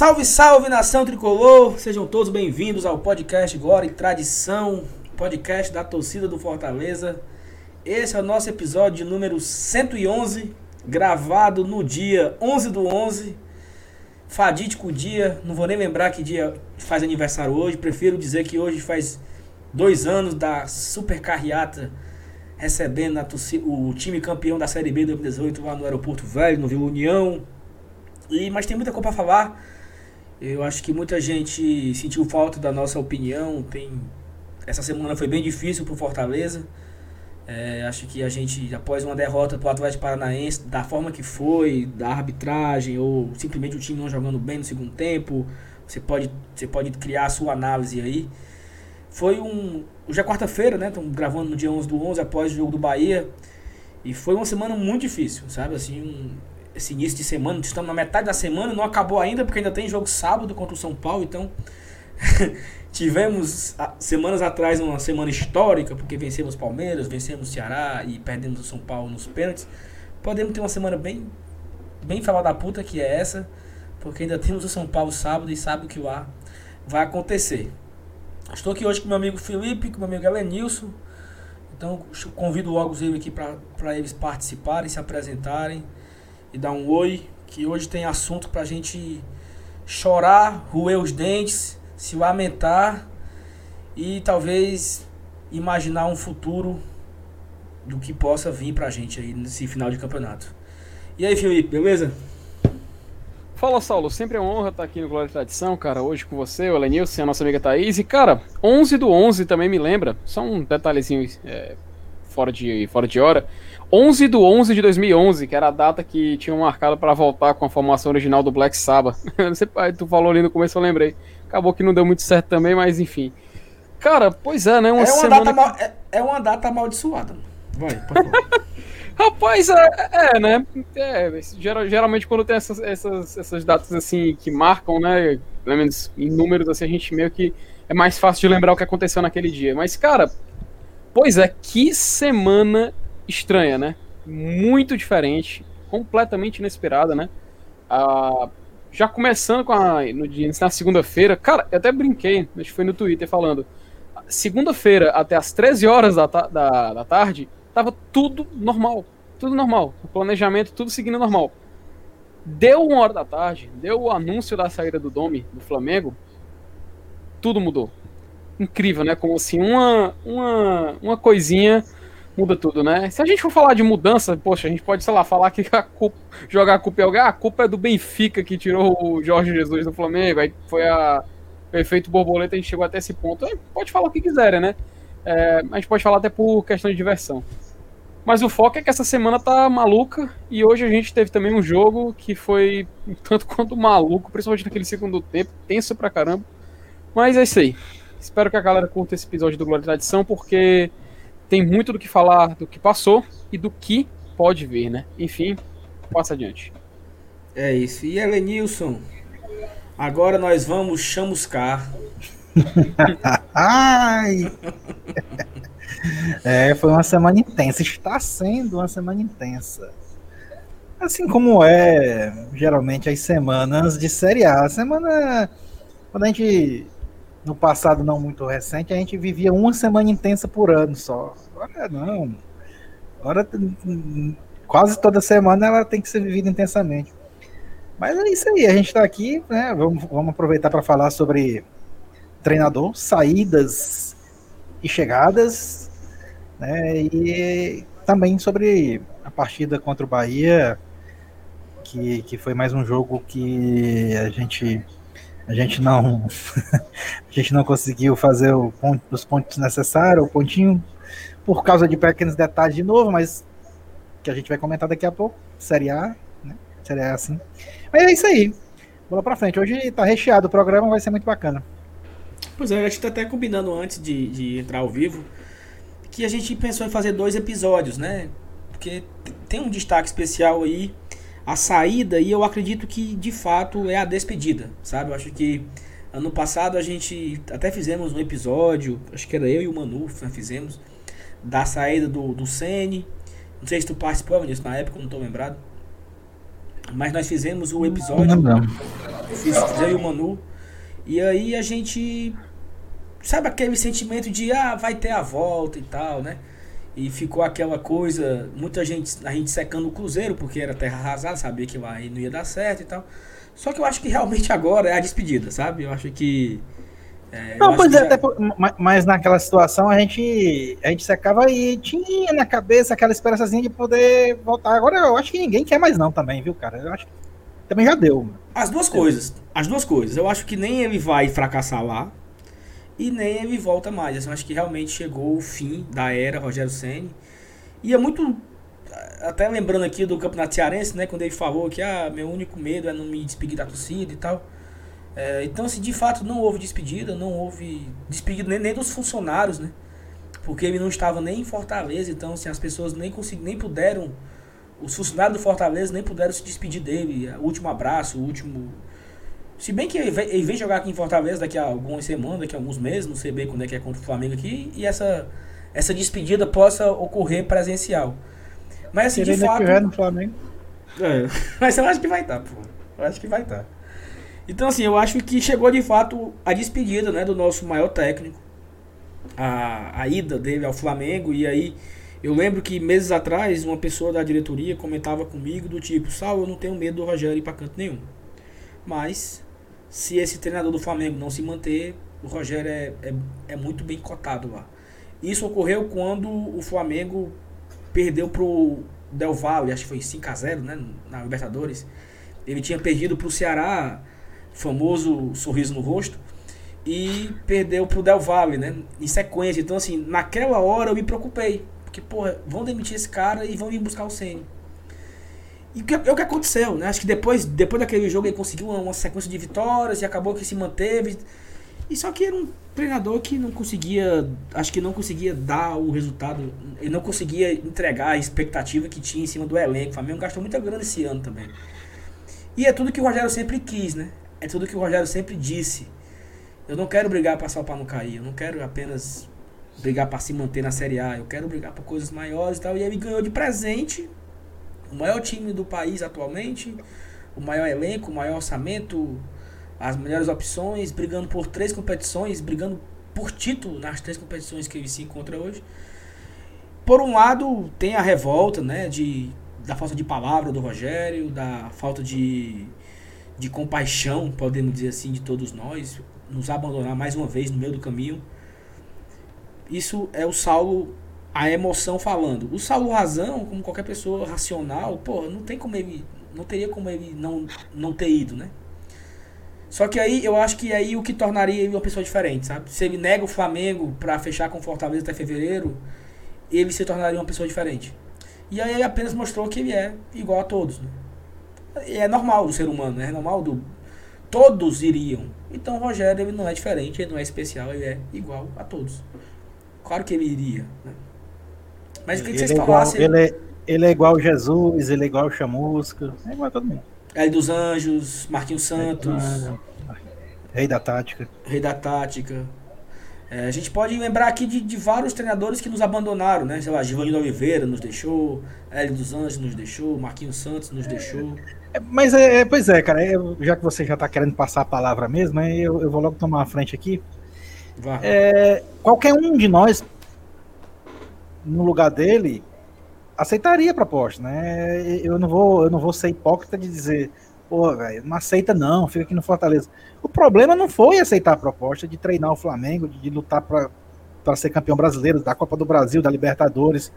Salve, salve nação tricolor! Sejam todos bem-vindos ao podcast Glória e Tradição, podcast da torcida do Fortaleza. Esse é o nosso episódio número 111, gravado no dia 11 do 11. Fadídico dia, não vou nem lembrar que dia faz aniversário hoje, prefiro dizer que hoje faz dois anos da super carreata recebendo a torcida, o time campeão da Série B 2018 lá no Aeroporto Velho, no Vila União. E, mas tem muita coisa para falar. Eu acho que muita gente sentiu falta da nossa opinião. Tem essa semana foi bem difícil para o Fortaleza. É, acho que a gente, após uma derrota para o Atlético Paranaense, da forma que foi, da arbitragem, ou simplesmente o time não jogando bem no segundo tempo, você pode, você pode criar a sua análise aí. Foi um. Hoje é quarta-feira, né? Estamos gravando no dia 11 do 11, após o jogo do Bahia. E foi uma semana muito difícil, sabe? Assim, um, esse início de semana, estamos na metade da semana, não acabou ainda, porque ainda tem jogo sábado contra o São Paulo, então tivemos semanas atrás uma semana histórica, porque vencemos Palmeiras, vencemos Ceará e perdemos o São Paulo nos pênaltis. Podemos ter uma semana bem bem falar da puta que é essa, porque ainda temos o São Paulo sábado e sabe o que lá vai acontecer. Estou aqui hoje com meu amigo Felipe, com meu amigo Elenilson. Então convido logo eles aqui para eles participarem, se apresentarem e dar um oi, que hoje tem assunto pra gente chorar, roer os dentes, se lamentar e talvez imaginar um futuro do que possa vir pra gente aí nesse final de campeonato. E aí, Felipe, beleza? Fala, Saulo. Sempre é uma honra estar aqui no Glória e Tradição, cara. Hoje com você, o Elenilson a nossa amiga Thaís. E, cara, 11 do 11 também me lembra. Só um detalhezinho é, fora, de, fora de hora. 11 do 11 de 2011, que era a data que tinham marcado para voltar com a formação original do Black Sabbath. Sei, tu falou ali no começo, eu lembrei. Acabou que não deu muito certo também, mas enfim. Cara, pois é, né? Uma é, uma semana... data mal, é, é, uma data amaldiçoada. Vai, Rapaz, é, é, né? É, geralmente quando tem essas, essas, essas datas assim que marcam, né? Pelo menos em números assim, a gente meio que é mais fácil de lembrar o que aconteceu naquele dia. Mas, cara, pois é, que semana estranha, né? Muito diferente, completamente inesperada, né? Ah, já começando com a, no dia, na segunda-feira, cara, eu até brinquei, acho que foi no Twitter falando. Segunda-feira, até as 13 horas da, da, da tarde, tava tudo normal. Tudo normal. O planejamento, tudo seguindo normal. Deu uma hora da tarde, deu o anúncio da saída do Domi do Flamengo, tudo mudou. Incrível, né? Como assim, uma, uma, uma coisinha muda tudo, né? Se a gente for falar de mudança, poxa, a gente pode, sei lá, falar que a culpa, jogar a culpa é alguém, ah, a culpa é do Benfica que tirou o Jorge Jesus do Flamengo, aí foi a, efeito borboleta, a gente chegou até esse ponto. Aí pode falar o que quiserem, né? É, a gente pode falar até por questão de diversão. Mas o foco é que essa semana tá maluca e hoje a gente teve também um jogo que foi tanto quanto maluco, principalmente naquele segundo tempo, tenso pra caramba. Mas é isso aí. Espero que a galera curta esse episódio do Glória e Tradição, porque tem muito do que falar do que passou e do que pode vir, né? Enfim, passa adiante. É isso. E Elenilson, agora nós vamos chamuscar. Ai! é, foi uma semana intensa. Está sendo uma semana intensa. Assim como é geralmente as semanas de Série A. A semana. Quando a gente no passado não muito recente, a gente vivia uma semana intensa por ano só. Agora não. Agora quase toda semana ela tem que ser vivida intensamente. Mas é isso aí, a gente está aqui, né? Vamos, vamos aproveitar para falar sobre treinador, saídas e chegadas, né? E também sobre a partida contra o Bahia, que, que foi mais um jogo que a gente a gente não a gente não conseguiu fazer ponto, os pontos necessários, o pontinho, por causa de pequenos detalhes de novo, mas que a gente vai comentar daqui a pouco. Série A, né? Série A assim. Mas é isso aí. Bola pra frente. Hoje tá recheado o programa, vai ser muito bacana. Pois é, a gente tá até combinando antes de, de entrar ao vivo que a gente pensou em fazer dois episódios, né? Porque tem um destaque especial aí a saída e eu acredito que de fato é a despedida, sabe? Eu acho que ano passado a gente até fizemos um episódio, acho que era eu e o Manu, nós fizemos, da saída do, do Sene. Não sei se tu participou nisso na época, não estou lembrado. Mas nós fizemos o episódio fiz eu e o Manu. E aí a gente. Sabe aquele sentimento de ah, vai ter a volta e tal, né? E ficou aquela coisa, muita gente, a gente secando o Cruzeiro, porque era terra arrasada, sabia que lá não ia dar certo e tal. Só que eu acho que realmente agora é a despedida, sabe? Eu acho que. É, não, pois é, já... mas naquela situação a gente, a gente secava e tinha na cabeça aquela esperançazinha de poder voltar. Agora eu acho que ninguém quer mais não também, viu, cara? Eu acho que também já deu. Mano. As duas coisas. As duas coisas. Eu acho que nem ele vai fracassar lá e nem ele volta mais. Eu acho que realmente chegou o fim da era Rogério Ceni. E é muito até lembrando aqui do Campeonato Cearense, né, quando ele falou que ah, meu único medo é não me despedir da torcida e tal. É, então, assim, de fato, não houve despedida, não houve despedida nem, nem, dos funcionários, né? Porque ele não estava nem em Fortaleza, então, assim, as pessoas nem, consegui, nem puderam os funcionários do Fortaleza nem puderam se despedir dele. O último abraço, o último. Se bem que ele vem, jogar aqui em Fortaleza daqui a algumas semanas, daqui a alguns meses, não sei bem quando é que é contra o Flamengo aqui, e essa, essa despedida possa ocorrer presencial. Mas assim, de fato. no Flamengo. É, mas eu acho que vai estar, tá, pô. Eu acho que vai estar. Tá. Então, assim, eu acho que chegou de fato a despedida né, do nosso maior técnico. A, a ida dele ao Flamengo, e aí eu lembro que meses atrás uma pessoa da diretoria comentava comigo do tipo, Sal, eu não tenho medo do Rogério ir para canto nenhum. Mas se esse treinador do Flamengo não se manter, o Rogério é, é, é muito bem cotado lá. Isso ocorreu quando o Flamengo perdeu pro Del Valle, acho que foi 5 a 0 né, na Libertadores. Ele tinha perdido pro Ceará, famoso sorriso no rosto, e perdeu pro Del Valle, né, em sequência. Então assim, naquela hora eu me preocupei, porque, porra, vão demitir esse cara e vão vir buscar o Senna. E é o que aconteceu, né? Acho que depois, depois daquele jogo ele conseguiu uma, sequência de vitórias e acabou que se manteve. E só que era um treinador que não conseguia, acho que não conseguia dar o resultado, ele não conseguia entregar a expectativa que tinha em cima do elenco. O Flamengo gastou muita grana esse ano também. E é tudo que o Rogério sempre quis, né? É tudo que o Rogério sempre disse. Eu não quero brigar para salvar não cair, eu não quero apenas brigar para se manter na Série A, eu quero brigar por coisas maiores e tal. E ele ganhou de presente o maior time do país atualmente, o maior elenco, o maior orçamento, as melhores opções, brigando por três competições, brigando por título nas três competições que ele se encontra hoje. Por um lado, tem a revolta, né, de, da falta de palavra do Rogério, da falta de, de compaixão, podemos dizer assim, de todos nós, nos abandonar mais uma vez no meio do caminho. Isso é o Saulo, a emoção falando. O Saulo razão, como qualquer pessoa racional, pô, não tem como ele, não teria como ele não, não ter ido, né? Só que aí eu acho que aí o que tornaria ele uma pessoa diferente, sabe? Se ele nega o Flamengo para fechar com Fortaleza até fevereiro, ele se tornaria uma pessoa diferente. E aí ele apenas mostrou que ele é igual a todos, né? É normal do ser humano, né? É normal do todos iriam. Então o Rogério ele não é diferente, ele não é especial, ele é igual a todos. Claro que ele iria. Né? Mas o que, que vocês é falassem? Ele é, ele é igual Jesus, ele é igual o Chamusca, é igual a todo mundo. L dos Anjos, Marquinhos Santos. Rei da Tática. Rei da Tática. É, a gente pode lembrar aqui de, de, vários treinadores que nos abandonaram, né? Sei lá, Giovanni Oliveira nos deixou, Hélio dos Anjos nos deixou, Marquinhos Santos nos deixou. É, mas é, é, pois é, cara, já que você já está querendo passar a palavra mesmo, eu, eu vou logo tomar a frente aqui. É, qualquer um de nós, no lugar dele, aceitaria a proposta, né? Eu não vou, eu não vou ser hipócrita de dizer, pô, velho, não aceita não, fica aqui no Fortaleza. O problema não foi aceitar a proposta de treinar o Flamengo, de, de lutar para ser campeão brasileiro, da Copa do Brasil, da Libertadores,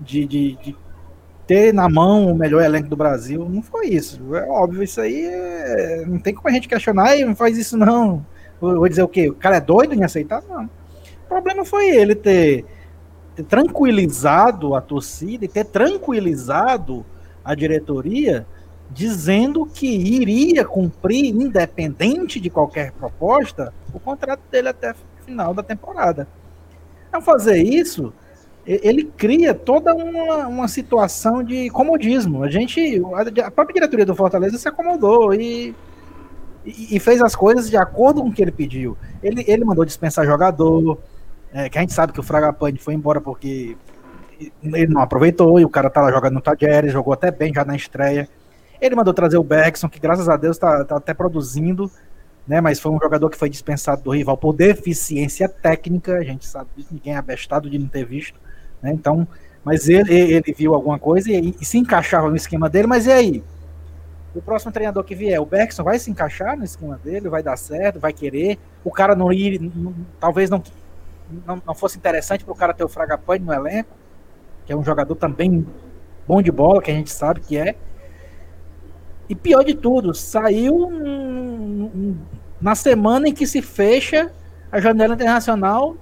de, de, de, ter na mão o melhor elenco do Brasil. Não foi isso. É óbvio, isso aí é, não tem como a gente questionar e não faz isso não. Vou dizer o quê? O cara é doido em aceitar? Não. O problema foi ele ter, ter tranquilizado a torcida e ter tranquilizado a diretoria dizendo que iria cumprir, independente de qualquer proposta, o contrato dele até final da temporada. Ao fazer isso, ele cria toda uma, uma situação de comodismo. A gente, a própria diretoria do Fortaleza se acomodou e e, fez as coisas de acordo com o que ele pediu. Ele, ele mandou dispensar jogador, é, que a gente sabe que o Fragapane foi embora porque ele não aproveitou e o cara tá lá jogando no Tajeres, jogou até bem já na estreia. Ele mandou trazer o Bergson, que graças a Deus está tá até produzindo, né? Mas foi um jogador que foi dispensado do rival por deficiência técnica. A gente sabe disso, ninguém é abestado de não ter visto, né? Então, mas ele, ele viu alguma coisa e, e se encaixava no esquema dele. Mas e aí? o próximo treinador que vier, o Bergson vai se encaixar no esquema dele, vai dar certo, vai querer. O cara não ir, não, talvez não, não, não, fosse interessante para o cara ter o Fragapane no elenco, que é um jogador também bom de bola, que a gente sabe que é. E pior de tudo, saiu um, um, na semana em que se fecha a janela internacional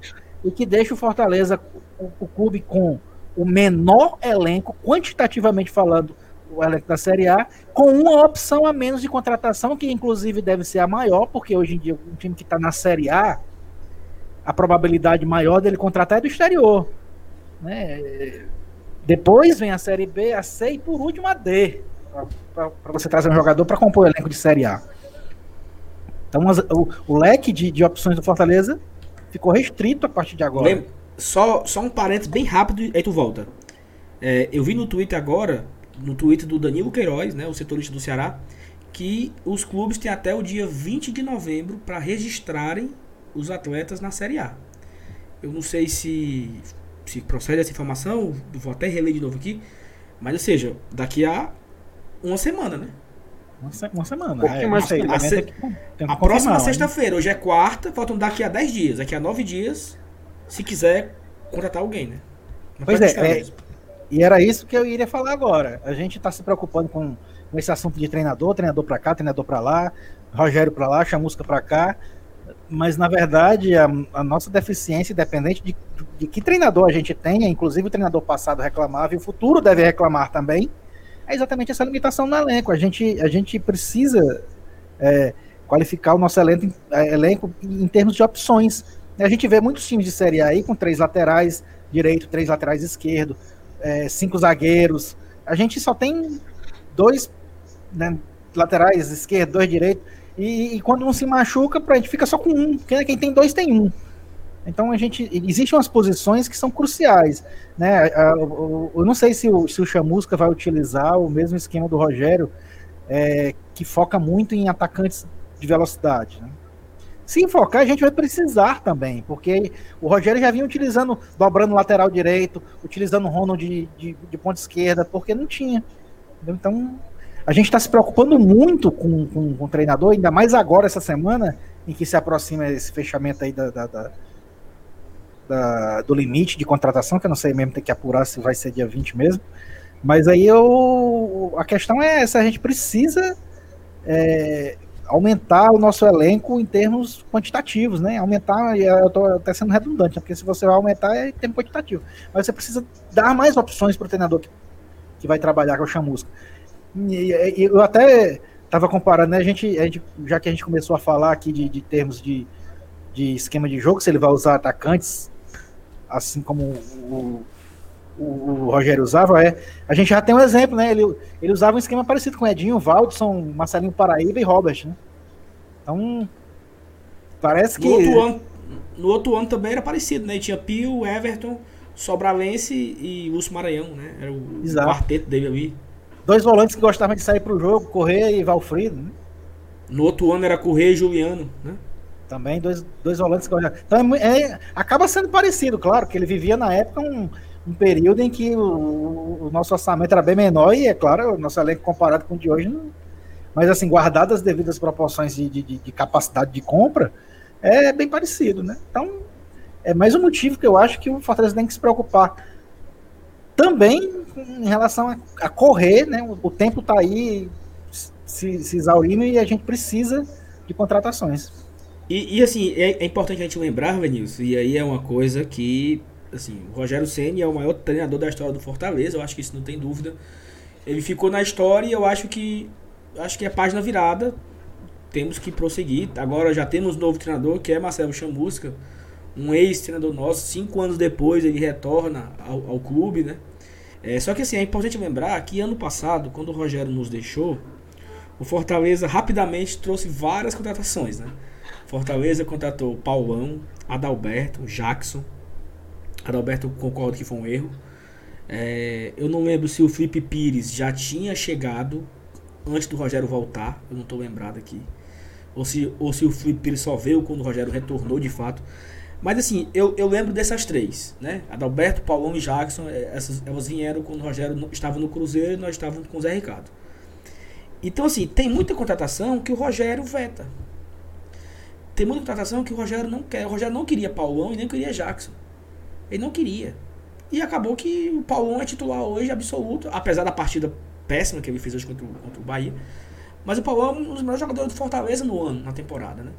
e que deixa o Fortaleza, o, o clube com o menor elenco, quantitativamente falando, o elenco da Série A, com uma opção a menos de contratação, que inclusive deve ser a maior, porque hoje em dia um time que está na Série A, a probabilidade maior dele contratar é do exterior. Né? Depois vem a Série B, a C e por último a D, para você trazer um jogador para compor o elenco de Série A. Então o, o leque de, de, opções do Fortaleza ficou restrito a partir de agora. Bem, só, só um parênteses bem rápido, aí tu volta. É, eu vi no Twitter agora no Twitter do Danilo Queiroz, né, o setorista do Ceará, que os clubes têm até o dia 20 de novembro para registrarem os atletas na Série A. Eu não sei se, se procede essa informação, vou até reler de novo aqui, mas ou seja, daqui a uma semana, né? Uma, se uma semana. É, mais a, se a próxima sexta-feira, hoje é quarta, faltam daqui a 10 dias, daqui a 9 dias, se quiser contratar alguém, né? Não pois é, é e era isso que eu iria falar agora. A gente está se preocupando com, com, esse assunto de treinador, treinador para cá, treinador para lá, Rogério para lá, chamusca para cá. Mas na verdade a, a nossa deficiência, independente de, de, que treinador a gente tenha, inclusive o treinador passado reclamava e o futuro deve reclamar também, é exatamente essa limitação no elenco. A gente, a gente precisa é, qualificar o nosso elenco, é, elenco em termos de opções. A gente vê muitos times de Série A aí com três laterais direito, três laterais esquerdo, é, cinco zagueiros. A gente só tem dois né, laterais, esquerdo, dois direito. E, e, quando um se machuca, a gente fica só com um. Quem, quem tem dois tem um. Então a gente. Existem umas posições que são cruciais. Né? Eu, não sei se o, se o Chamusca vai utilizar o mesmo esquema do Rogério, é, que foca muito em atacantes de velocidade. Né? Se enfocar, a gente vai precisar também, porque o Rogério já vinha utilizando, dobrando lateral direito, utilizando o Ronald de, de, de ponta esquerda, porque não tinha. Então, a gente está se preocupando muito com, com, com, o treinador, ainda mais agora, essa semana, em que se aproxima esse fechamento aí da, da, da, da do limite de contratação, que eu não sei mesmo, tem que apurar se vai ser dia 20 mesmo. Mas aí eu, a questão é essa, a gente precisa é, aumentar o nosso elenco em termos quantitativos, né? Aumentar, eu estou até sendo redundante, né? porque se você vai aumentar é em termo quantitativo. Mas você precisa dar mais opções para o treinador que, que vai trabalhar com o chamusca. E, eu até estava comparando, né? A gente, a gente, já que a gente começou a falar aqui de, de termos de, de esquema de jogo, se ele vai usar atacantes, assim como o, o, Rogério usava, é. A gente já tem um exemplo, né? Ele, ele usava um esquema parecido com Edinho, Valdson, Marcelinho Paraíba e Robert, né? Então. Parece que. No outro ano, no outro ano também era parecido, né? tinha Pio, Everton, Sobralense e Lúcio Maranhão, né? Era o Exato. quarteto dele ali. Dois volantes que gostavam de sair pro jogo, Correia e Valfrido, né? No outro ano era Correia e Juliano, né? Também dois, dois volantes que gostavam. Então é, é, acaba sendo parecido, claro, que ele vivia na época um um período em que o, o, nosso orçamento era bem menor e, é claro, o nosso elenco comparado com o de hoje, não... mas assim, guardadas as devidas proporções de, de, de, capacidade de compra, é bem parecido, né? Então, é mais um motivo que eu acho que o Fortaleza tem que se preocupar também em relação a, a correr, né? O, o tempo está aí se, se exaurindo e a gente precisa de contratações. E, e assim, é, é, importante a gente lembrar, Vinícius, e aí é uma coisa que assim, o Rogério Ceni é o maior treinador da história do Fortaleza, eu acho que isso não tem dúvida. Ele ficou na história e eu acho que acho que é página virada. Temos que prosseguir. Agora já temos um novo treinador, que é Marcelo Chamusca, um ex-treinador nosso. Cinco anos depois ele retorna ao, ao clube, né? É, só que assim, é importante lembrar que ano passado, quando o Rogério nos deixou, o Fortaleza rapidamente trouxe várias contratações, né? Fortaleza contratou Paulão, Adalberto, Jackson, Adalberto concordo que foi um erro. É, eu não lembro se o Felipe Pires já tinha chegado antes do Rogério voltar, eu não estou lembrado aqui. Ou se, ou se o Felipe Pires só veio quando o Rogério retornou de fato. Mas assim, eu, eu lembro dessas três, né? Adalberto, Paulão e Jackson, é, essas, elas vieram quando o Rogério estava no Cruzeiro e nós estávamos com o Zé Ricardo. Então, assim, tem muita contratação que o Rogério veta. Tem muita contratação que o Rogério não quer. O Rogério não queria Paulão e nem queria Jackson. Ele não queria. E acabou que o Paulão é titular hoje absoluto, apesar da partida péssima que ele fez hoje contra o, contra o Bahia. Mas o Paulão é um dos melhores jogadores do Fortaleza no ano, na temporada, né?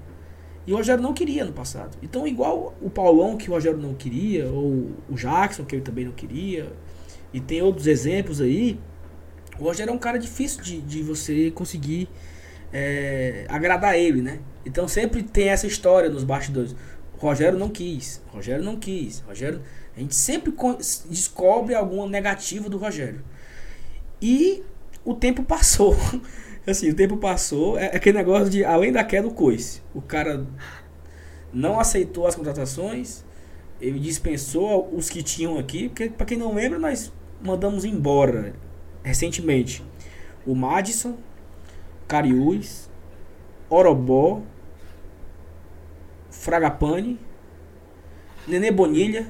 E o Rogério não queria no passado. Então, igual o Paulão, que o Rogério não queria, ou o Jackson, que ele também não queria, e tem outros exemplos aí, o Rogério é um cara difícil de, de você conseguir é, agradar ele, né? Então sempre tem essa história nos bastidores. O Rogério não quis, o Rogério não quis, Rogério. A gente sempre descobre alguma negativa do Rogério. E o tempo passou. Assim, o tempo passou. É aquele negócio de além da queda do coice. O cara não aceitou as contratações. Ele dispensou os que tinham aqui. Porque, para quem não lembra, nós mandamos embora recentemente o Madison, Cariús, Orobó, Fragapane, Nenê Bonilha.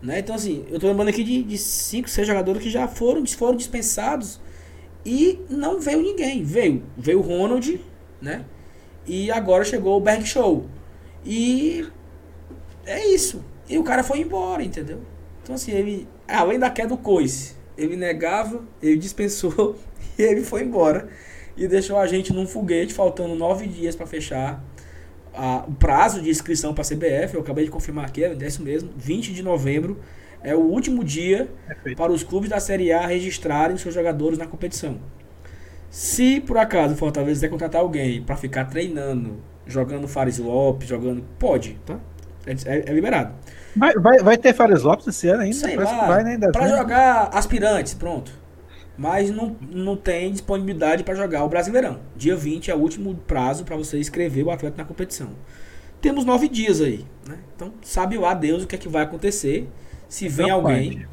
Né? Então, assim, eu tô lembrando aqui de 5, 6 jogadores que já foram, foram dispensados e não veio ninguém. Veio, veio o Ronald, né? E agora chegou o Berg Show. E é isso. E o cara foi embora, entendeu? Então, assim, ele, além da queda do coice, ele negava, ele dispensou e ele foi embora. E deixou a gente num foguete, faltando nove dias para fechar a, o prazo de inscrição para a CBF. Eu acabei de confirmar aqui, é isso mesmo, 20 de novembro é o último dia Perfeito. para os clubes da Série A registrarem seus jogadores na competição. Se por acaso o Fortaleza quiser contratar alguém para ficar treinando, jogando Fares Lopes, jogando. Pode, tá? É, é, é liberado. Vai, vai, vai ter Fares Lopes esse ano ainda? Sei lá, vai, né? Pra jogar aspirantes, pronto. Mas não, não tem disponibilidade para jogar o Brasileirão. Dia 20 é o último prazo para você escrever o atleta na competição. Temos nove dias aí. Né? Então, sabe lá Deus o que é que vai acontecer se vem alguém.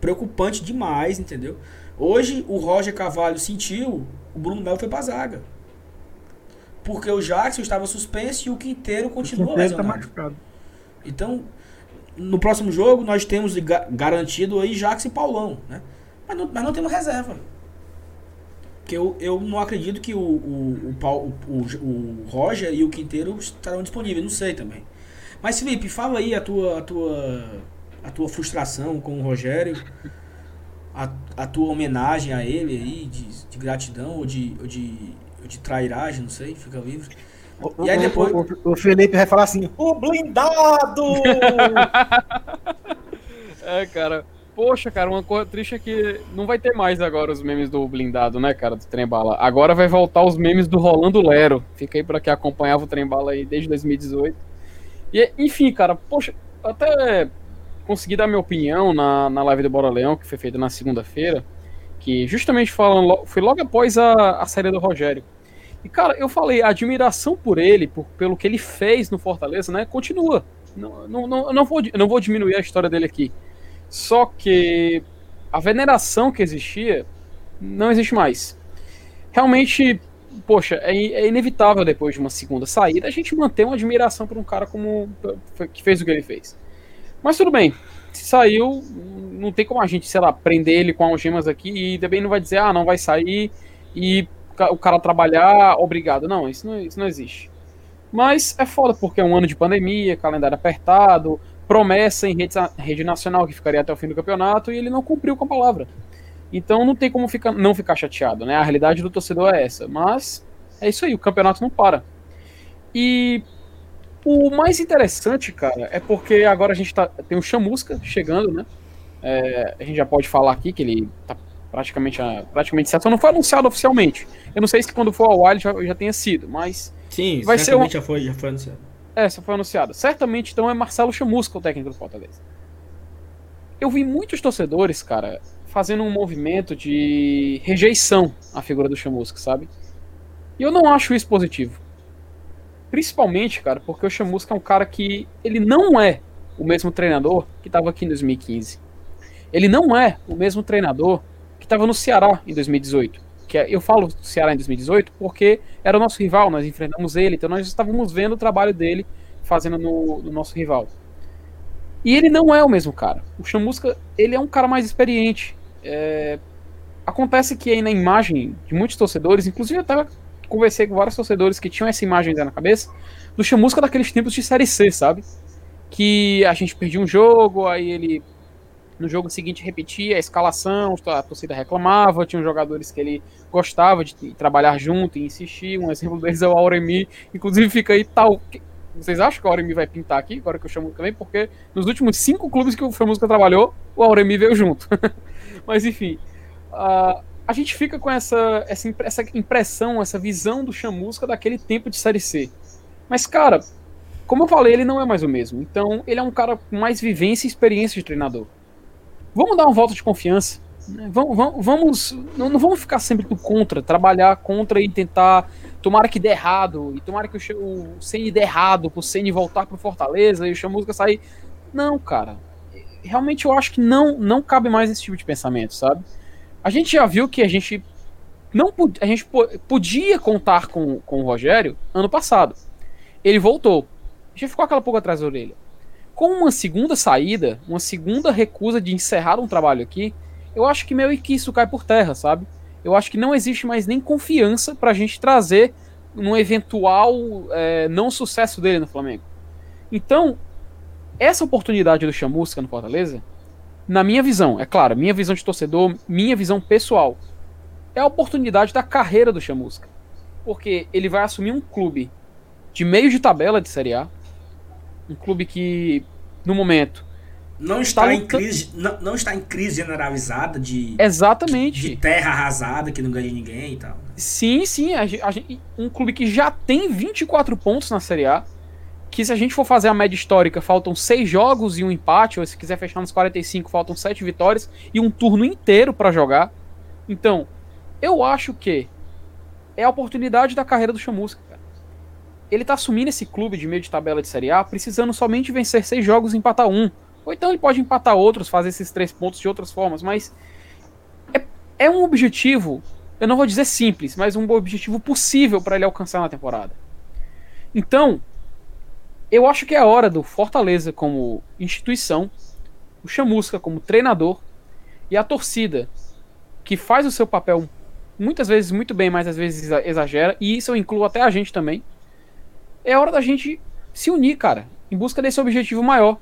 Preocupante demais, entendeu? Hoje o Roger Cavalho sentiu, o Bruno Melo foi pra zaga. Porque o Jackson estava suspenso e o Quinteiro continua o Quinteiro lesionado. Tá então, no próximo jogo nós temos garantido aí Jackson e Paulão, né? Mas não, mas não temos reserva. Porque eu, eu não acredito que o, o, o, o, o Roger e o Quinteiro estarão disponíveis, não sei também. Mas Felipe, fala aí a tua, a tua, a tua frustração com o Rogério, a, a tua homenagem a ele aí, de, de gratidão ou de, ou de, ou de trairagem, não sei, fica livre. O, e aí depois. O, o, o, Felipe vai falar assim: o blindado! é, cara. Poxa, cara, uma coisa triste é que não vai ter mais agora os memes do blindado, né, cara, do Trem Bala. Agora vai voltar os memes do Rolando Lero. Fica aí pra quem acompanhava o Trem Bala aí desde 2018. E, enfim, cara, poxa, até consegui dar minha opinião na, na live do Bora Leão, que foi feita na segunda-feira, que justamente falando, foi logo após a, a série do Rogério. E, cara, eu falei, a admiração por ele, por, pelo que ele fez no Fortaleza, né, continua. Não, não, não, não, vou, não vou diminuir a história dele aqui. Só que a veneração que existia não existe mais. Realmente, poxa, é, é, inevitável depois de uma segunda saída a gente manter uma admiração por um cara como que fez o que ele fez. Mas tudo bem, se saiu, não tem como a gente, sei lá, prender ele com algemas aqui e também não vai dizer, ah, não vai sair e o cara trabalhar, obrigado. Não, isso não, isso não existe. Mas é foda porque é um ano de pandemia, calendário apertado, promessa em rede, rede nacional que ficaria até o fim do campeonato e ele não cumpriu com a palavra. Então não tem como ficar, não ficar chateado, né? A realidade do torcedor é essa. Mas é isso aí, o campeonato não para. E o mais interessante, cara, é porque agora a gente tá, tem o Chamusca chegando, né? É, a gente já pode falar aqui que ele tá praticamente, praticamente certo. Só não foi anunciado oficialmente. Eu não sei se quando for ao ar já, já tenha sido, mas. Sim, vai ser um... já, foi, já foi anunciado. É, só foi anunciado. Certamente, então, é Marcelo Chamusca o técnico do Fortaleza. Eu vi muitos torcedores, cara, fazendo um movimento de rejeição à figura do Chamusca, sabe? E eu não acho isso positivo. Principalmente, cara, porque o Chamusca é um cara que ele não é o mesmo treinador que estava aqui em 2015. Ele não é o mesmo treinador que estava no Ceará em 2018. que é, eu falo do Ceará em 2018 porque era o nosso rival, nós enfrentamos ele, então nós estávamos vendo o trabalho dele fazendo no, no nosso rival. E ele não é o mesmo cara. O Chamusca, ele é um cara mais experiente. É... Acontece que aí na imagem de muitos torcedores, inclusive até conversei com vários torcedores que tinham essa imagem na cabeça, do Chamusca daqueles tempos de Série C, sabe? Que a gente perdia um jogo, aí ele no jogo seguinte repetia a escalação, a torcida reclamava, tinha jogadores que ele gostava de trabalhar junto e insistir. Um exemplo deles é o Auremi, inclusive fica aí tal. Vocês acham que o Auremi vai pintar aqui, agora que eu chamo também? Porque nos últimos cinco clubes que o Famusca trabalhou, o Auremi veio junto. Mas enfim, uh, a gente fica com essa, essa, essa impressão, essa visão do Chamusca daquele tempo de Série C. Mas, cara, como eu falei, ele não é mais o mesmo. Então, ele é um cara com mais vivência e experiência de treinador. Vamos dar um voto de confiança. Né? Vamos, vamos, vamos não, não, vamos ficar sempre do contra, trabalhar contra e tentar. Tomara que dê errado, e tomara que o, o Ceni dê errado, pro Ceni voltar pro Fortaleza e o Chamusca sair. Não, cara. Realmente eu acho que não, não cabe mais esse tipo de pensamento, sabe? A gente já viu que a gente não a gente podia contar com, com o Rogério ano passado. Ele voltou. A gente ficou aquela pouco atrás da orelha com uma segunda saída, uma segunda recusa de encerrar um trabalho aqui, eu acho que meio que isso cai por terra, sabe? Eu acho que não existe mais nem confiança pra gente trazer um eventual é, não sucesso dele no Flamengo. Então, essa oportunidade do Chamusca no Fortaleza, na minha visão, é claro, minha visão de torcedor, minha visão pessoal, é a oportunidade da carreira do Chamusca. Porque ele vai assumir um clube de meio de tabela de Série A, um clube que, no momento. Não está, em crise, não, não, está em crise generalizada de. Exatamente. De, de terra arrasada que não ganha ninguém e tal. Né? Sim, sim. A, a, um clube que já tem 24 pontos na Série A. Que se a gente for fazer a média histórica, faltam 6 jogos e um empate, ou se quiser fechar nos 45, faltam 7 vitórias e um turno inteiro para jogar. Então, eu acho que é a oportunidade da carreira do Chamusca ele tá assumindo esse clube de meio de tabela de Série A precisando somente vencer seis jogos e empatar um. Ou então ele pode empatar outros, fazer esses três pontos de outras formas, mas é, é um objetivo, eu não vou dizer simples, mas um objetivo possível para ele alcançar na temporada. Então, eu acho que é hora do Fortaleza como instituição, o Chamusca como treinador e a torcida que faz o seu papel muitas vezes muito bem, mas às vezes exagera, e isso eu incluo até a gente também é hora da gente se unir, cara, em busca desse objetivo maior.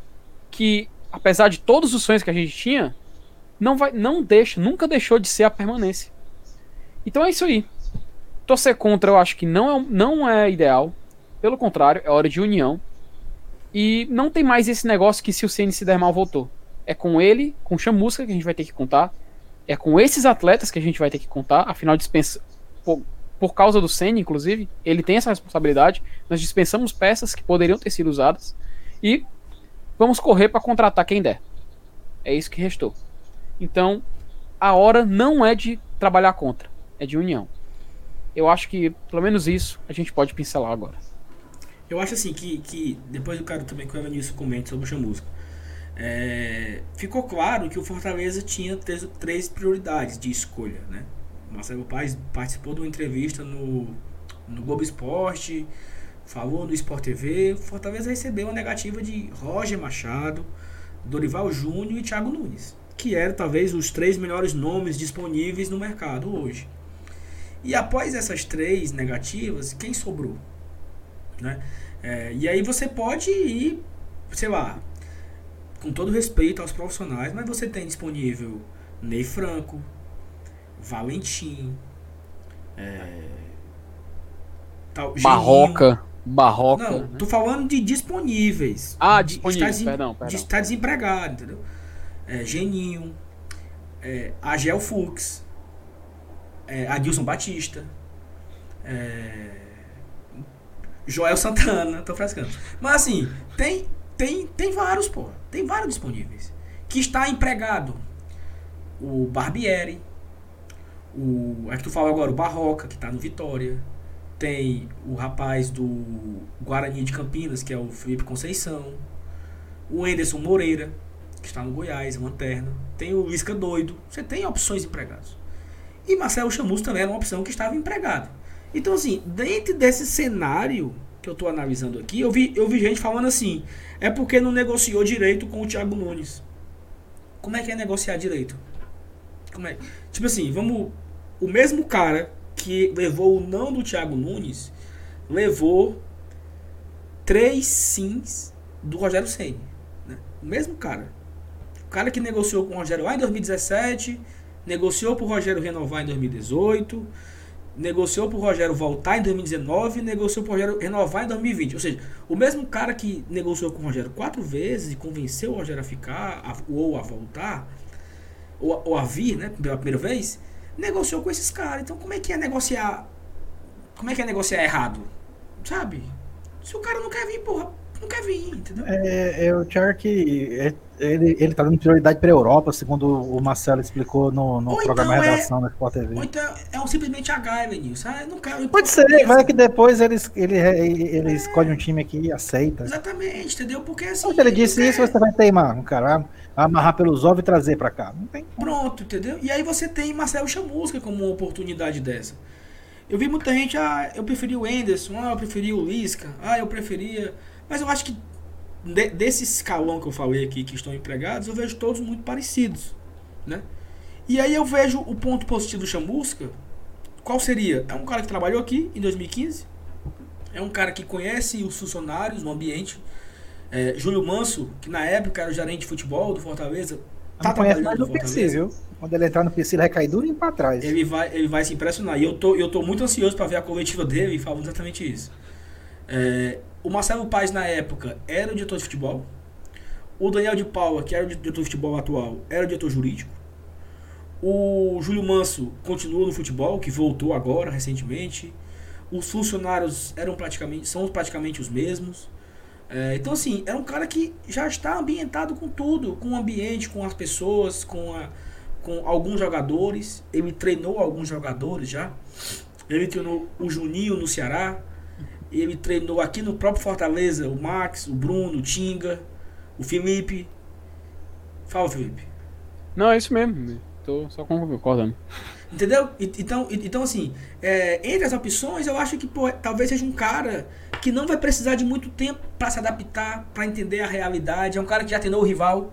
Que, apesar de todos os sonhos que a gente tinha, não, vai, não deixa, nunca deixou de ser a permanência. Então é isso aí. Torcer contra eu acho que não é, não é ideal. Pelo contrário, é hora de união. E não tem mais esse negócio que se o CN se der mal, voltou. É com ele, com Chamusca que a gente vai ter que contar. É com esses atletas que a gente vai ter que contar. Afinal, dispensa. Pô, por causa do Senna, inclusive, ele tem essa responsabilidade. Nós dispensamos peças que poderiam ter sido usadas e vamos correr para contratar quem der. É isso que restou. Então, a hora não é de trabalhar contra, é de união. Eu acho que, pelo menos isso, a gente pode pincelar agora. Eu acho assim que, que depois eu quero também que o Evanilson comente sobre o Chamusca. É, ficou claro que o Fortaleza tinha três prioridades de escolha, né? Marcelo Paes participou de uma entrevista no, no Globo Esporte, falou no Sport TV. Fortaleza recebeu uma negativa de Roger Machado, Dorival Júnior e Thiago Nunes, que eram talvez os três melhores nomes disponíveis no mercado hoje. E após essas três negativas, quem sobrou? Né? É, e aí você pode ir, sei lá, com todo respeito aos profissionais, mas você tem disponível Ney Franco, Valentim. É, tal, Barroca. Barroca. Não, né? tô falando de disponíveis. Ah, disponíveis, de, perdão, perdão. De estar desempregado, entendeu? É, Geninho, é, Agel Fux, é, Adilson Batista, é, Joel Santana, tô frescando. Mas assim, tem, tem, tem vários, pô. Tem vários disponíveis. Que está empregado. O Barbieri, o, é que tu fala agora, o Barroca, que tá no Vitória. Tem o rapaz do Guarani de Campinas, que é o Felipe Conceição. O Enderson Moreira, que está no Goiás, Lanterna. Tem o Lisca Doido. Você tem opções empregados. E Marcelo Chamus também era uma opção que estava empregado. Então, assim, dentro desse cenário que eu estou analisando aqui, eu vi, eu vi gente falando assim: é porque não negociou direito com o Thiago Nunes. Como é que é negociar direito? Como é? Tipo assim, vamos. O mesmo cara que levou o não do Thiago Nunes levou três sims do Rogério Senni. Né? O mesmo cara. O cara que negociou com o Rogério lá em 2017, negociou para o Rogério renovar em 2018, negociou para o Rogério voltar em 2019 e negociou para o Rogério renovar em 2020. Ou seja, o mesmo cara que negociou com o Rogério quatro vezes e convenceu o Rogério a ficar a, ou a voltar, ou, ou a vir, né, pela primeira vez, negociou com esses caras. Então, como é que é negociar? Como é que é negociar errado? Sabe? Se o cara não quer vir, porra, não quer vir, entendeu? É, é o Chark, é, ele, ele tá dando prioridade pra Europa, segundo o Marcelo explicou no, no programa então Redação é, da Sport TV. Ou então é um, simplesmente H, Elenilson. Ah, não quero, Pode ser, mas é que depois ele, ele, ele é. escolhe um time aqui e aceita. Exatamente, entendeu? Porque assim. Se ele disse isso, você vai teimar, um cara amarrar pelos ovos e trazer para cá. Não tem. Pronto, entendeu? E aí você tem Marcelo Chamusca como uma oportunidade dessa. Eu vi muita gente, ah, eu preferi o Anderson, ah, eu preferi o Lisca, ah, eu preferia. Mas eu acho que de, desse escalão que eu falei aqui, que estão empregados, eu vejo todos muito parecidos, né? E aí eu vejo o ponto positivo do Chamusca, qual seria? É um cara que trabalhou aqui em 2015, é um cara que conhece os funcionários no ambiente, é, Júlio Manso, que na época era o gerente de futebol do Fortaleza, tá trabalhando mais no PC, viu? Quando ele entrar no PC, ele vai cair duro e para trás. Ele vai, ele vai se impressionar. E eu tô, eu tô muito ansioso para ver a coletiva dele e falando exatamente isso. É, o Marcelo Paz, na época, era o diretor de futebol. O Daniel de Paula, que era o diretor de futebol atual, era o diretor jurídico. O Júlio Manso continua no futebol, que voltou agora, recentemente. Os funcionários eram praticamente, são praticamente os mesmos. É, então, assim, era um cara que já está ambientado com tudo, com o ambiente, com as pessoas, com, a, com alguns jogadores. Ele treinou alguns jogadores já. Ele treinou o Juninho no Ceará. Ele treinou aqui no próprio Fortaleza o Max, o Bruno, o Tinga, o Felipe. Fala, Felipe. Não, é isso mesmo. Tô só concordando. Entendeu? Então, então assim, é, entre as opções, eu acho que pô, talvez seja um cara que não vai precisar de muito tempo para se adaptar, para entender a realidade. É um cara que já treinou o rival,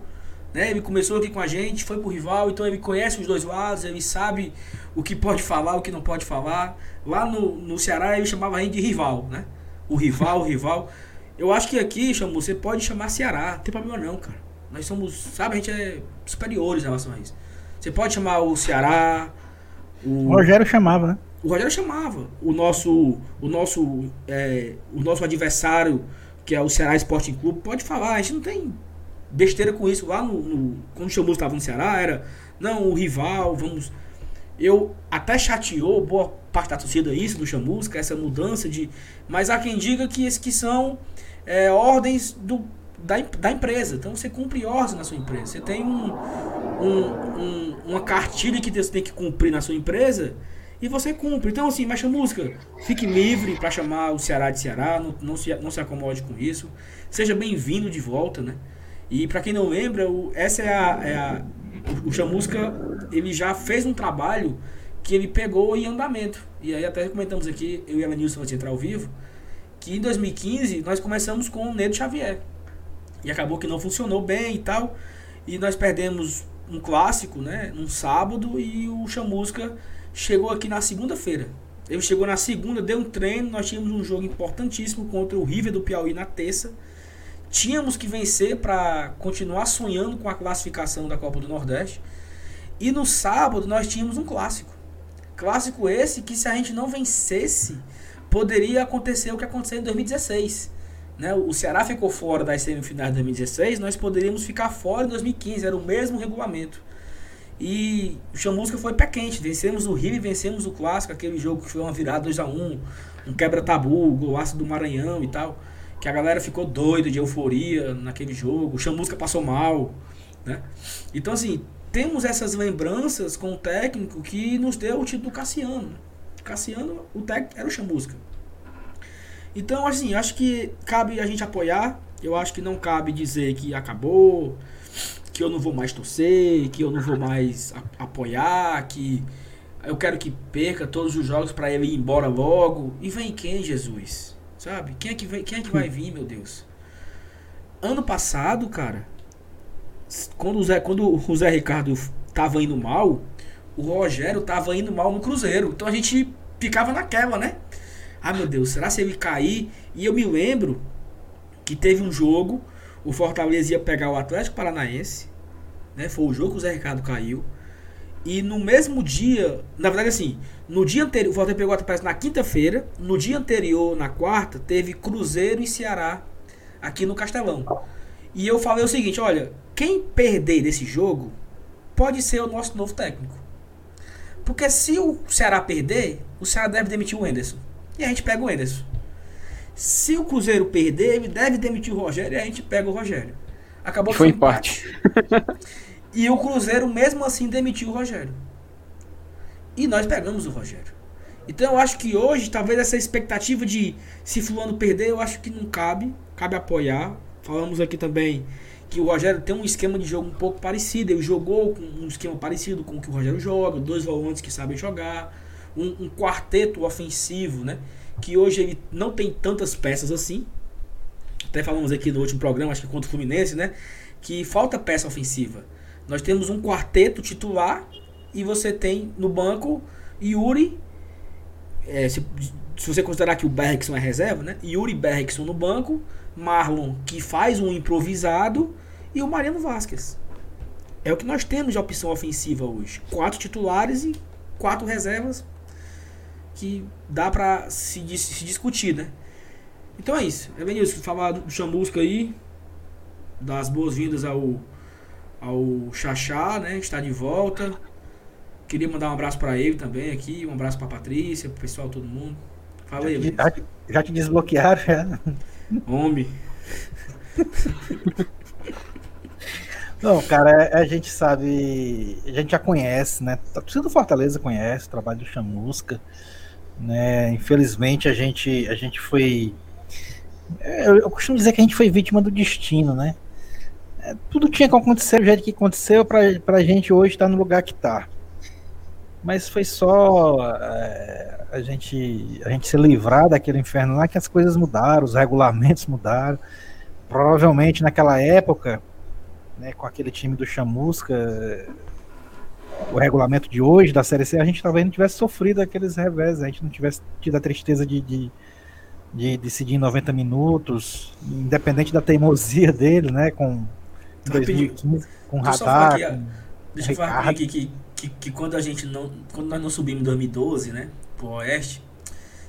né? Ele começou aqui com a gente, foi pro rival, então ele conhece os dois lados, ele sabe o que pode falar, o que não pode falar. Lá no, no Ceará ele chamava a gente de rival, né? O rival, o rival. Eu acho que aqui, Chamu, você pode chamar Ceará, não tem problema não, cara. Nós somos, sabe, a gente é superiores em relação a isso. Você pode chamar o Ceará, o, o Rogério chamava, né? O Rogério chamava. O nosso, o nosso, é, o nosso adversário, que é o Ceará Sporting Clube, pode falar. A gente não tem besteira com isso. Lá no, no quando o Chamus estava no Ceará, era não, o rival, vamos. Eu até chateou boa parte da torcida isso do Chamusca, essa mudança de. Mas há quem diga que esses que são é, ordens do, da, da empresa. Então você cumpre ordens na sua empresa. Você tem um, um, um, uma cartilha que você tem que cumprir na sua empresa e você cumpre. Então, assim, mexa música. Fique livre para chamar o Ceará de Ceará, não, não, se, não se acomode com isso. Seja bem-vindo de volta, né? E para quem não lembra, o, essa é a, é a o, Chamusca, ele já fez um trabalho que ele pegou em andamento. E aí até comentamos aqui, eu e a Nilson antes de entrar ao vivo, que em 2015 nós começamos com o Nedo Xavier. E acabou que não funcionou bem e tal. E nós perdemos um clássico, né? Num sábado e o Chamusca chegou aqui na segunda-feira. Ele chegou na segunda, deu um treino, nós tínhamos um jogo importantíssimo contra o River do Piauí na terça. Tínhamos que vencer para continuar sonhando com a classificação da Copa do Nordeste. E no sábado nós tínhamos um clássico. Clássico esse que se a gente não vencesse, poderia acontecer o que aconteceu em 2016 né, o Ceará ficou fora das semifinais de 2016, nós poderíamos ficar fora em 2015, era o mesmo regulamento. E o Chamusca foi pé quente, vencemos o Rio e vencemos o Clássico, aquele jogo que foi uma virada 2 a 1 um quebra-tabu, golaço do Maranhão e tal, que a galera ficou doida de euforia naquele jogo, o Chamusca passou mal, né? Então assim, temos essas lembranças com o técnico que nos deu o título do Cassiano. Né? Cassiano, o técnico era o Chamusca. Então, assim, acho que cabe a gente apoiar. Eu acho que não cabe dizer que acabou, que eu não vou mais torcer, que eu não vou mais apoiar, que Eu quero que perca todos os jogos para ele ir embora logo. E vem quem, Jesus? Sabe? Quem é que, vem, quem é que vai vir, meu Deus? Ano passado, cara, quando o Zé, quando o Zé Ricardo tava indo mal, o Rogério tava indo mal no Cruzeiro. Então a gente ficava naquela, né? Ah, meu Deus, será se ele cair? E eu me lembro que teve um jogo, o Fortaleza ia pegar o Atlético Paranaense, né? Foi o jogo que o Zé Ricardo caiu. E no mesmo dia, na verdade assim, no dia anterior, o Fortaleza pegou o Atlético na quinta-feira, no dia anterior, na quarta, teve Cruzeiro e Ceará aqui no Castelão. E eu falei o seguinte, olha, quem perder desse jogo pode ser o nosso novo técnico. Porque se o Ceará perder, o Ceará deve demitir o Enderson. E a gente pega o Enderson. Se o Cruzeiro perder, ele deve demitir o Rogério e a gente pega o Rogério. Acabou Foi empate. E o Cruzeiro, mesmo assim, demitiu o Rogério. E nós pegamos o Rogério. Então eu acho que hoje, talvez essa expectativa de se fulano perder, eu acho que não cabe. Cabe apoiar. Falamos aqui também que o Rogério tem um esquema de jogo um pouco parecido. Ele jogou com um esquema parecido com o que o Rogério joga, dois volantes que sabem jogar, um, um, quarteto ofensivo, né? Que hoje ele não tem tantas peças assim. Até falamos aqui no último programa, acho que contra o Fluminense, né? Que falta peça ofensiva. Nós temos um quarteto titular e você tem no banco Yuri. É, se, se você considerar que o Bergson é reserva, né? Yuri Bergson no banco Marlon, que faz um improvisado, e o Mariano Vasquez. É o que nós temos de opção ofensiva hoje. Quatro titulares e quatro reservas que dá pra se, se discutir, né? Então é isso. É bem isso. Falar do Chamusca aí. Das boas-vindas ao, ao Xaxá, né? Está de volta. Queria mandar um abraço para ele também aqui. Um abraço para Patrícia, pro pessoal, todo mundo. Fala aí, já, já, já te desbloquearam, já. Homem. Não, cara, a gente sabe, a gente já conhece, né? A torcida do Fortaleza conhece o trabalho do Chamusca, né? Infelizmente a gente, a gente foi, eu, eu costumo dizer que a gente foi vítima do destino, né? É, tudo tinha que acontecer do jeito que aconteceu para pra gente hoje estar no lugar que está. Mas foi só é, a gente, a gente se livrar daquele inferno lá que as coisas mudaram, os regulamentos mudaram. Provavelmente naquela época, né, com aquele time do Chamusca, o regulamento de hoje da Série C, a gente talvez não tivesse sofrido aqueles revés, a gente não tivesse tido a tristeza de, de, de decidir em 90 minutos, independente da teimosia dele, né, com 2015, com radar. Aqui, com deixa eu falar aqui que, que, que, quando a gente não. Quando nós não subimos em 2012, né? pro Oeste,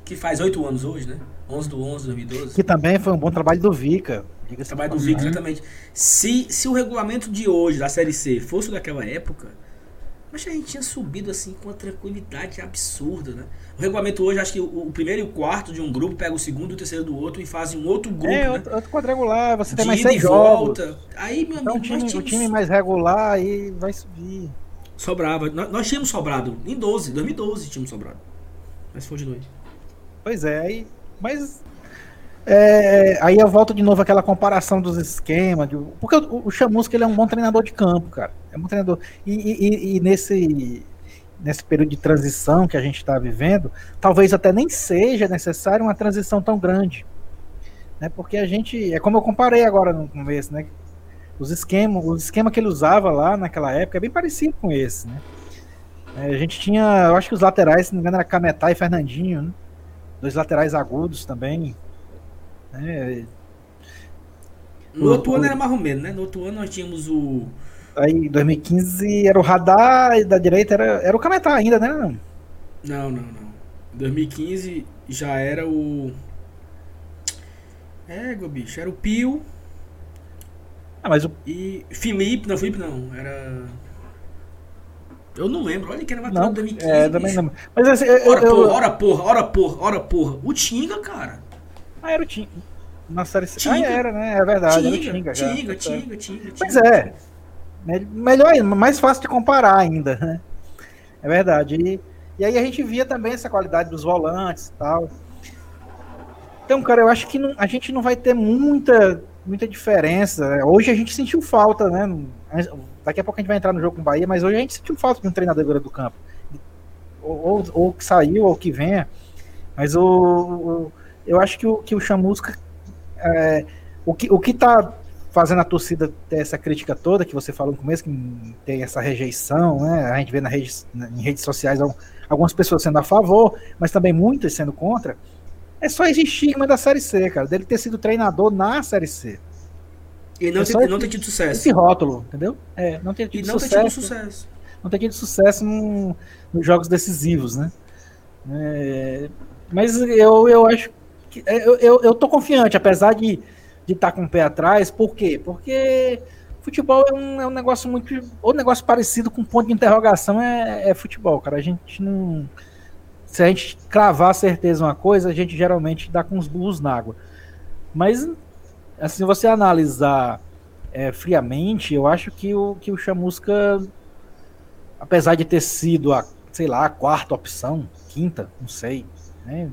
que faz oito anos hoje, né? 11 do 11 de 2012. Que também foi um bom trabalho do Vica. Trabalho do Vica, exatamente. Se, se o regulamento de hoje, da Série C, fosse daquela época, mas a gente tinha subido assim com uma tranquilidade absurda, né? O regulamento hoje, acho que o, o, primeiro e o quarto de um grupo pega o segundo e o terceiro do outro e fazem um outro grupo. É, né? outro, outro quadrangular, você tem mais seis volta. Jogos. Aí, meu então, amigo, time, o time mais regular aí vai subir. Sobrava. Nós, nós tínhamos sobrado em 12, 2012 tínhamos sobrado. Mas foi de noite. Pois é, aí, mas é, aí eu volto de novo àquela comparação dos esquemas. De, porque o, o Chamusca ele é um bom treinador de campo, cara. É um bom treinador. E, e, e nesse, nesse período de transição que a gente está vivendo, talvez até nem seja necessário uma transição tão grande. Né? Porque a gente. É como eu comparei agora no começo, né? Os esquemas, o esquema que ele usava lá naquela época é bem parecido com esse, né? É, a gente tinha, eu acho que os laterais, se não me engano, era Cametá e Fernandinho, né? Dois laterais agudos também. Né? No o, outro o, ano era mais ou menos, né? No outro ano nós tínhamos o. Aí em 2015 era o Radar e da direita era, era o Cametá ainda, né? Não, não, não. 2015 já era o. É, bicho, era o Pio. Ah, mas o. E Felipe, não, Felipe não, era. Eu não lembro. Olha que era de 2015. É, também não. Mas assim, eu, ora, eu, porra, ora porra, ora porra, ora porra. O Tinga, cara. Ah, era o Tinga. Na série C. Ah, era, né? É verdade. Tinga, Tinga, Tinga, Tinga, Tinga, Pois é. Melhor ainda, mais fácil de comparar ainda, né? É verdade. E, e aí a gente via também essa qualidade dos volantes e tal. Então, cara, eu acho que não, a gente não vai ter muita, muita diferença. Hoje a gente sentiu falta, né? Daqui a pouco a gente vai entrar no jogo com o Bahia, mas hoje a gente sentiu falta de um treinador do campo. ou, ou que saiu ou que venha, mas o, o eu acho que o, que o Chamusca é, o, que, o que tá fazendo a torcida ter essa crítica toda que você falou no começo, que tem essa rejeição, né? A gente vê na rede, em redes sociais algumas pessoas sendo a favor, mas também muitas sendo contra. É só esse estigma da Série C, cara, dele ter sido treinador na Série C. E não, é ter, não ter tido sucesso. Esse rótulo, entendeu? É, não ter tido e não sucesso. ter tido sucesso. Não ter tido sucesso no, nos jogos decisivos, né? É, mas eu, eu acho eu, eu, eu tô confiante, apesar de estar tá com o pé atrás. Por quê? Porque futebol é um, é um negócio muito. Ou negócio parecido com ponto de interrogação é, é, futebol, cara. A gente não. Se a gente cravar certeza uma coisa, a gente geralmente dá com os burros na água. Mas, assim, você analisar é, friamente, eu acho que o, que o Chamusca, apesar de ter sido a, sei lá, a quarta opção, quinta, não sei, né?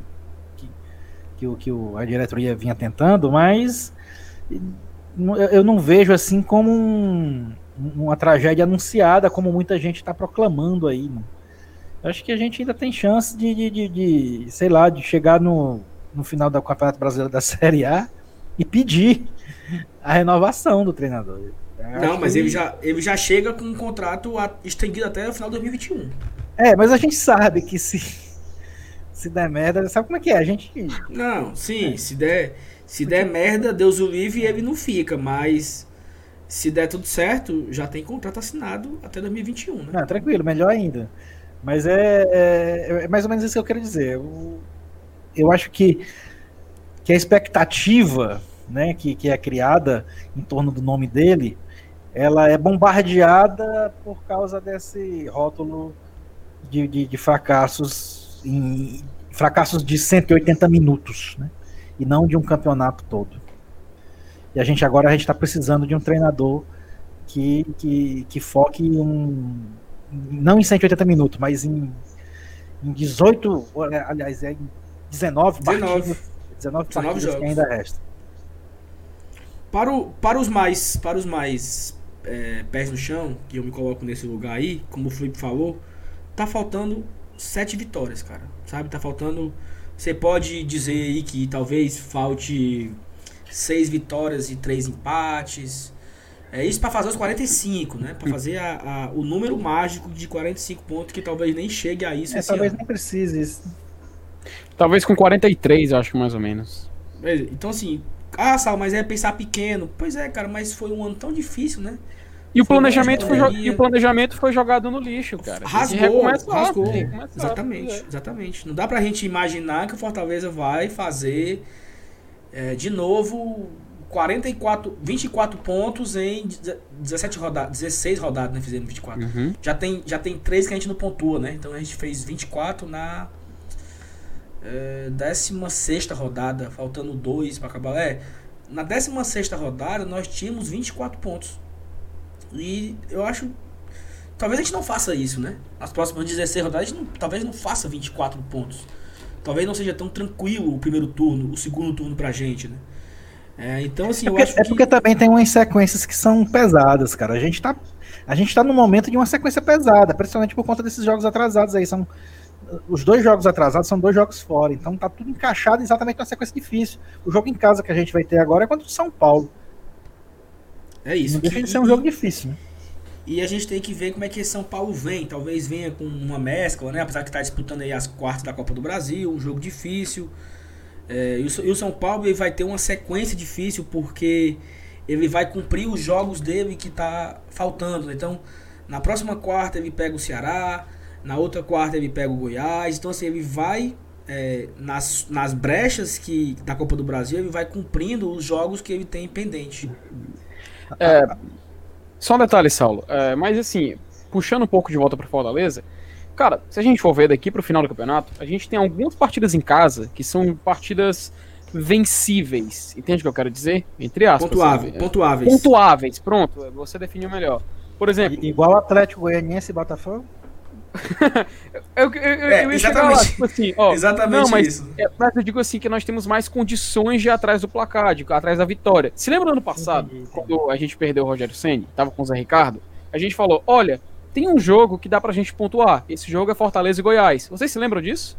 Que, o, que o, a diretoria vinha tentando, mas eu não vejo assim como um, uma tragédia anunciada, como muita gente está proclamando aí. Mano. Acho que a gente ainda tem chance de, de, de, de, sei lá, de chegar no, no final do Campeonato Brasileiro da Série A e pedir a renovação do treinador. não, mas que... ele, já, ele já chega com um contrato estendido até o final de 2021. É, mas a gente sabe que se, se der merda, sabe como é que é? A gente. Não, sim, é. se der se der merda, Deus o livre e ele não fica, mas se der tudo certo, já tem contrato assinado até 2021, né? Não, tranquilo, melhor ainda. Mas é, é, é, mais ou menos isso que eu quero dizer. Eu, eu acho que, que a expectativa né, que, que é criada em torno do nome dele, ela é bombardeada por causa desse rótulo de, de, de fracassos em fracassos de 180 minutos, né? e não de um campeonato todo. E a gente agora a gente está precisando de um treinador que, que, que foque em um, não em 180 minutos, mas em, em 18, aliás, é em 19, 19 partidas, 19, 19 partidas jogos. que ainda resta. Para, o, para os mais, para os mais é, pés no chão, que eu me coloco nesse lugar aí, como o Felipe falou, tá faltando sete vitórias, cara. Sabe? Tá faltando você pode dizer aí que talvez falte seis vitórias e três empates. É isso para fazer os 45, né? Para fazer a, a, o número mágico de 45 pontos que talvez nem chegue a isso. É, talvez ano. nem precise isso. Talvez com 43, eu acho mais ou menos. Então assim, ah, Sal, mas é pensar pequeno. Pois é, cara, mas foi um ano tão difícil, né? E o, planejamento foi, e o planejamento foi jogado no lixo, cara. Rasgou, rasgou. Exatamente, exatamente. Não dá pra gente imaginar que o Fortaleza vai fazer é, de novo 44, 24 pontos em 17 rodadas, 16 rodadas, né? Fizemos 24. Uhum. Já, tem, já tem 3 que a gente não pontua, né? Então a gente fez 24 na é, 16 rodada, faltando 2 para acabar. É, na 16 rodada nós tínhamos 24 pontos. E eu acho. Talvez a gente não faça isso, né? As próximas 16 rodadas, a gente não, talvez não faça 24 pontos. Talvez não seja tão tranquilo o primeiro turno, o segundo turno pra gente, né? É, então, assim, é porque, eu acho É porque também tem umas sequências que são pesadas, cara. A gente tá, a gente tá no momento de uma sequência pesada, principalmente por conta desses jogos atrasados aí. São, os dois jogos atrasados são dois jogos fora, então tá tudo encaixado exatamente numa sequência difícil. O jogo em casa que a gente vai ter agora é contra o São Paulo. É isso. Não deixa de ser um jogo difícil, né? E a gente tem que ver como é que São Paulo vem. Talvez venha com uma mescla, né? Apesar que está disputando aí as quartas da Copa do Brasil, um jogo difícil. É, e, o, São Paulo ele vai ter uma sequência difícil porque ele vai cumprir os jogos dele que está faltando. Né? Então, na próxima quarta ele pega o Ceará, na outra quarta ele pega o Goiás. Então, assim, ele vai é, nas, nas brechas que da Copa do Brasil, ele vai cumprindo os jogos que ele tem pendente. É, só um detalhe, Saulo. É, mas assim, puxando um pouco de volta para Fortaleza, cara, se a gente for ver daqui pro final do campeonato, a gente tem algumas partidas em casa que são partidas vencíveis. Entende o que eu quero dizer? Entre aspas. Pontuáveis. Assim, pontuáveis. Pontuáveis, pronto. Você definiu melhor. Por exemplo. Igual Atlético Goianiense e Botafogo? eu, eu, é, eu ia chegar lá, tipo assim, ó, exatamente não, mas, isso. É, mas eu digo assim que nós temos mais condições de ir atrás do placar, de atrás da vitória. Se lembra do ano passado, entendi, entendi. quando a gente perdeu o Rogério Senni, tava com o Zé Ricardo, a gente falou, olha, tem um jogo que dá pra gente pontuar. Esse jogo é Fortaleza e Goiás. Vocês se lembram disso?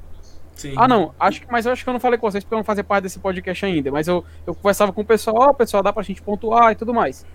Sim. Ah, não. Acho que, mas eu acho que eu não falei com vocês porque eu não fazia parte desse podcast ainda. Mas eu, eu conversava com o pessoal, ó, oh, pessoal, dá pra gente pontuar e tudo mais.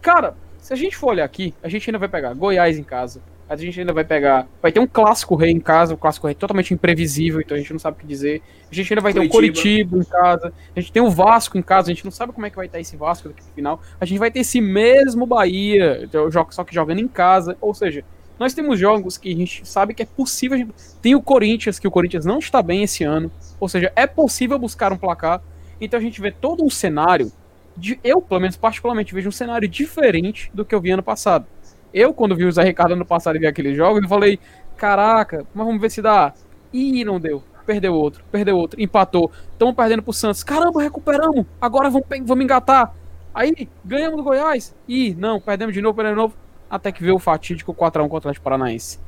Cara, se a gente for olhar aqui, a gente ainda vai pegar Goiás em casa. A gente ainda vai pegar. Vai ter um clássico rei em casa, o clássico rei totalmente imprevisível, então a gente não sabe o que dizer. A gente ainda vai Curitiba. ter o Curitiba em casa. A gente tem o Vasco em casa, a gente não sabe como é que vai estar esse Vasco daqui pro final. A gente vai ter esse mesmo Bahia, só que jogando em casa. Ou seja, nós temos jogos que a gente sabe que é possível. Tem o Corinthians, que o Corinthians não está bem esse ano. Ou seja, é possível buscar um placar. Então a gente vê todo um cenário de, eu, pelo menos particularmente, vejo um cenário diferente do que eu vi ano passado. Eu, quando vi o Zé Ricardo ano passado e vi aqueles jogos, eu falei, caraca, mas vamos ver se dá. Ih, não deu. Perdeu outro, perdeu outro, empatou. Estamos perdendo pro Santos. Caramba, recuperamos. Agora vamos, vamos engatar. Aí, ganhamos do Goiás. Ih, não, perdemos de novo, perdemos de novo. Até que veio o fatídico 4x1 contra o Atlético Paranaense.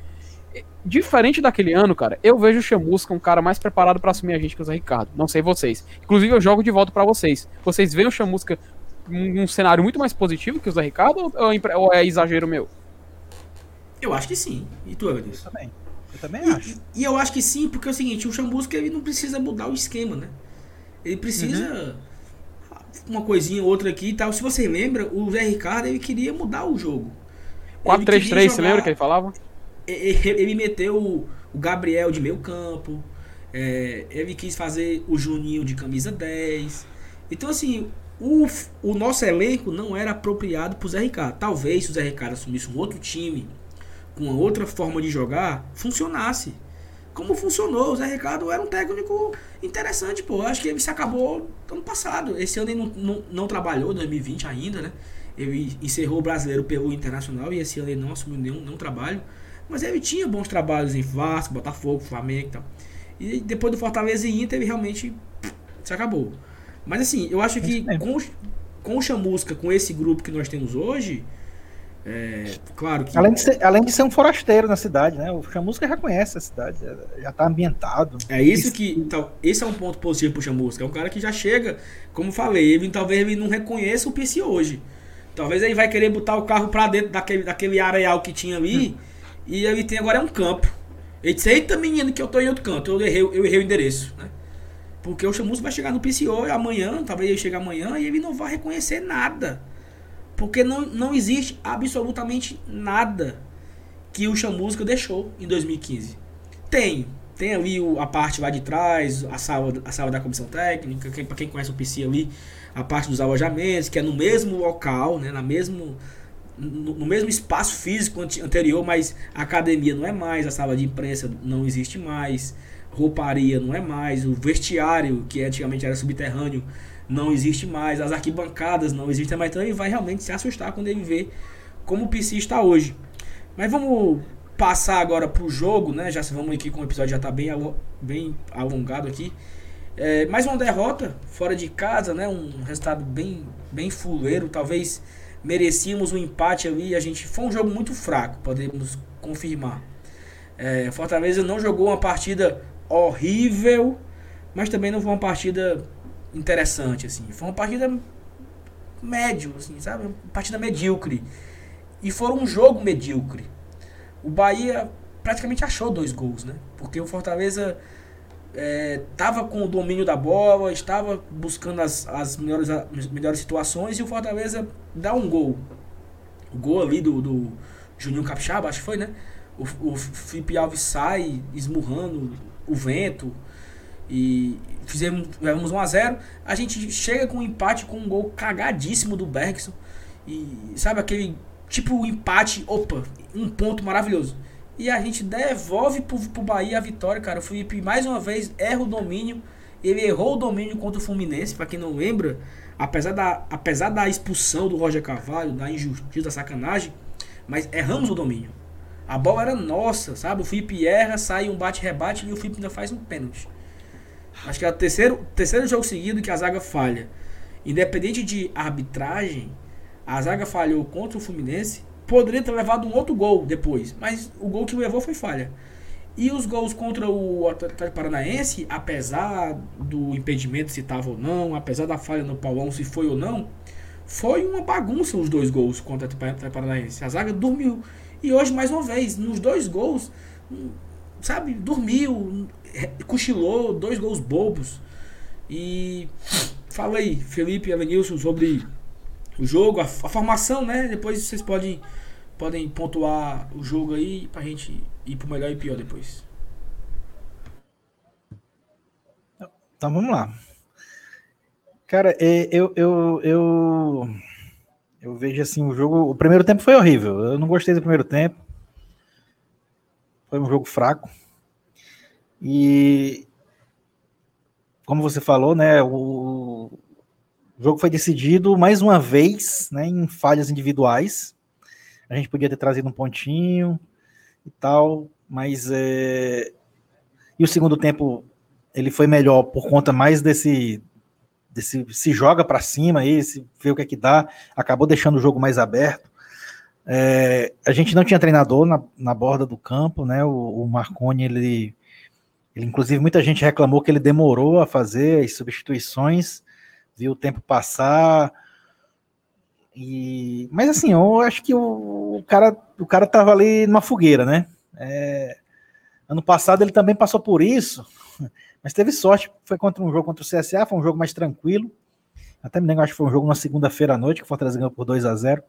Diferente daquele ano, cara, eu vejo o Chamusca um cara mais preparado para assumir a gente que o Zé Ricardo. Não sei vocês. Inclusive, eu jogo de volta para vocês. Vocês veem o Chamusca um, um cenário muito mais positivo que o Zé Ricardo ou, ou é exagero meu? Eu acho que sim. E tu, Evanilson? Eu também. Eu também e, acho. E eu acho que sim, porque é o seguinte, o Chamusca ele não precisa mudar o esquema, né? Ele precisa uhum. uma coisinha outra aqui e tal. Se você lembra, o Zé Ricardo ele queria mudar o jogo. 4-3-3, você lembra que ele falava? ele meteu o, Gabriel de meio campo, é, ele quis fazer o Juninho de camisa 10. Então, assim, o, o nosso elenco não era apropriado para o Zé Ricardo. Talvez se o Zé Ricardo assumisse um outro time, com outra forma de jogar, funcionasse. Como funcionou, o Zé Ricardo era um técnico interessante, pô. Acho que ele se acabou ano passado. Esse ano ele não, não, não trabalhou, 2020 ainda, né? Ele encerrou o brasileiro pelo internacional e esse ano ele não assumiu nenhum, nenhum trabalho. Mas ele tinha bons trabalhos em Vasco, Botafogo, Flamengo e tal. E depois do Fortaleza e Inter, ele realmente se acabou. Mas assim, eu acho que com, com o Chamusca, com esse grupo que nós temos hoje, é, claro que. Além de, ser, além de ser um forasteiro na cidade, né? O Chamusca já conhece a cidade, já está ambientado. É isso que. Então, esse é um ponto positivo pro Chamusca. É um cara que já chega, como falei, ele, talvez ele não reconheça o PC hoje. Talvez ele vai querer botar o carro para dentro daquele, daquele areal que tinha ali. Hum e ele tem agora é um campo. Ele disse, eita menino, que eu tô em outro canto. Eu errei, eu errei o endereço, né? Porque o Chamusco vai chegar no PCO amanhã, talvez ele chegue amanhã, e ele não vai reconhecer nada. Porque não, não existe absolutamente nada que o Chamusca deixou em 2015. Tem. Tem ali o, a parte lá de trás, a sala, a sala da comissão técnica, quem, para quem conhece o PC ali, a parte dos alojamentos, que é no mesmo local, né, na mesmo no, no, mesmo espaço físico anterior, mas a academia não é mais, a sala de imprensa não existe mais, rouparia não é mais, o vestiário, que antigamente era subterrâneo, não existe mais, as arquibancadas não existem mais, então ele vai realmente se assustar quando ele vê como o PC está hoje. Mas vamos passar agora para o jogo, né? Já vamos aqui com o episódio já está bem, bem alongado aqui. É, mais uma derrota fora de casa, né? Um resultado bem, bem fuleiro, talvez merecíamos um empate ali. A gente foi um jogo muito fraco, podemos confirmar. É, Fortaleza não jogou uma partida horrível, mas também não foi uma partida interessante assim. Foi uma partida médio, assim, sabe? Uma partida medíocre. E foi um jogo medíocre. O Bahia praticamente achou dois gols, né? Porque o Fortaleza estava é, com o domínio da bola, estava buscando as, as, melhores, as melhores situações e o Fortaleza dá um gol. O gol ali do, do Juninho Capixaba, acho que foi, né? O, o Felipe Alves sai esmurrando o vento e fizemos, levamos 1 a 0 A gente chega com um empate com um gol cagadíssimo do Bergson. E sabe aquele tipo empate, opa, um ponto maravilhoso. E a gente devolve pro, pro Bahia a vitória, cara. O Felipe mais uma vez erra o domínio. Ele errou o domínio contra o Fluminense, para quem não lembra. Apesar da, apesar da expulsão do Roger Carvalho, da injustiça, da sacanagem, mas erramos o domínio. A bola era nossa, sabe? O Felipe erra, sai um bate-rebate e o Felipe ainda faz um pênalti. Acho que é o terceiro, terceiro jogo seguido que a zaga falha. Independente de arbitragem, a zaga falhou contra o Fluminense poderia ter levado um outro gol depois, mas o gol que levou foi falha. E os gols contra o Atlético Paranaense, apesar do impedimento se estava ou não, apesar da falha no Paulão se foi ou não, foi uma bagunça os dois gols contra o Atlético Paranaense. A zaga dormiu. E hoje, mais uma vez, nos dois gols, sabe, dormiu, cochilou, dois gols bobos. E fala aí, Felipe e Evanilson, sobre o jogo, a, a, formação, né? Depois vocês podem, podem pontuar o jogo aí pra gente ir pro melhor e pior depois. Então vamos lá. Cara, é, eu, eu, eu, eu vejo assim o jogo. O primeiro tempo foi horrível. Eu não gostei do primeiro tempo. Foi um jogo fraco. E como você falou, né? O, o jogo foi decidido mais uma vez, né? Em falhas individuais. A gente podia ter trazido um pontinho e tal, mas é... e o segundo tempo ele foi melhor por conta mais desse desse se joga para cima aí, se vê o que é que dá, acabou deixando o jogo mais aberto. É, a gente não tinha treinador na, na borda do campo, né? O, o Marconi, ele, ele, inclusive, muita gente reclamou que ele demorou a fazer as substituições, viu o tempo passar. E, mas assim, eu acho que o, o cara, o cara tava ali numa fogueira, né? É, ano passado ele também passou por isso. Mas teve sorte, foi contra um jogo contra o CSA, foi um jogo mais tranquilo. Até me lembro, acho que foi um jogo na segunda-feira à noite, que o Fortaleza ganhou por 2 a 0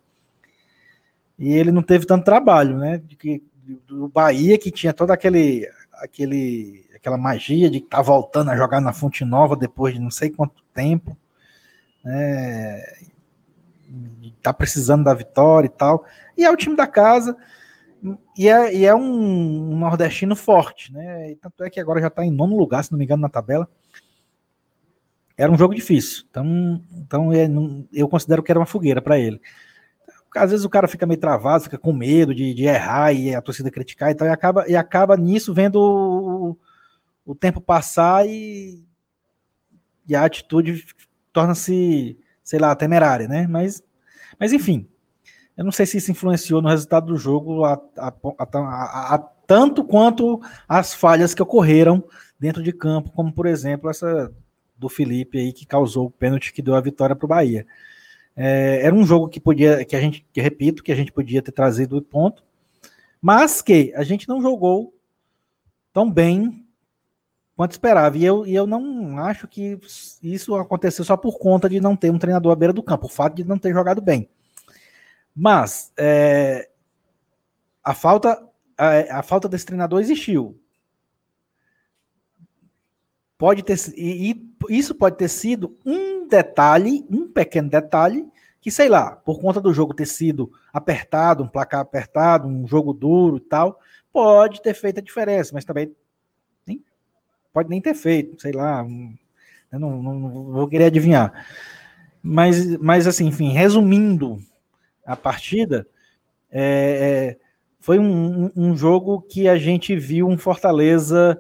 E ele não teve tanto trabalho, né? De que, do Bahia, que tinha toda aquele, aquele, aquela magia de estar tá voltando a jogar na Fonte Nova depois de não sei quanto tempo. Né? Tá precisando da vitória e tal. E é o time da casa e é, e é um, nordestino forte, né? E tanto é que agora já está em nono lugar, se não me engano, na tabela. Era um jogo difícil, então, então é, eu considero que era uma fogueira para ele. Às vezes o cara fica meio travado, fica com medo de, de errar e a torcida criticar e tal, e acaba, e acaba nisso vendo o, o tempo passar e, e a atitude torna-se, sei lá, temerária, né? Mas, mas enfim, eu não sei se isso influenciou no resultado do jogo a, a, a, tanto quanto as falhas que ocorreram dentro de campo, como por exemplo essa do Felipe aí que causou o pênalti que deu a vitória para o Bahia. É, era um jogo que podia, que a gente, que repito, que a gente podia ter trazido o ponto, mas que a gente não jogou tão bem quanto esperava. E eu, e eu não acho que isso aconteceu só por conta de não ter um treinador à beira do campo, o fato de não ter jogado bem. Mas é, a falta a, a, falta desse treinador existiu. Pode ter e, e isso pode ter sido um detalhe, um pequeno detalhe que sei lá, por conta do jogo ter sido apertado, um placar apertado, um jogo duro e tal, pode ter feito a diferença, mas também nem, pode nem ter feito, sei lá, não, não, não, vou querer adivinhar. Mas, mas assim, enfim, resumindo a partida, é, é, foi um, um, jogo que a gente viu um Fortaleza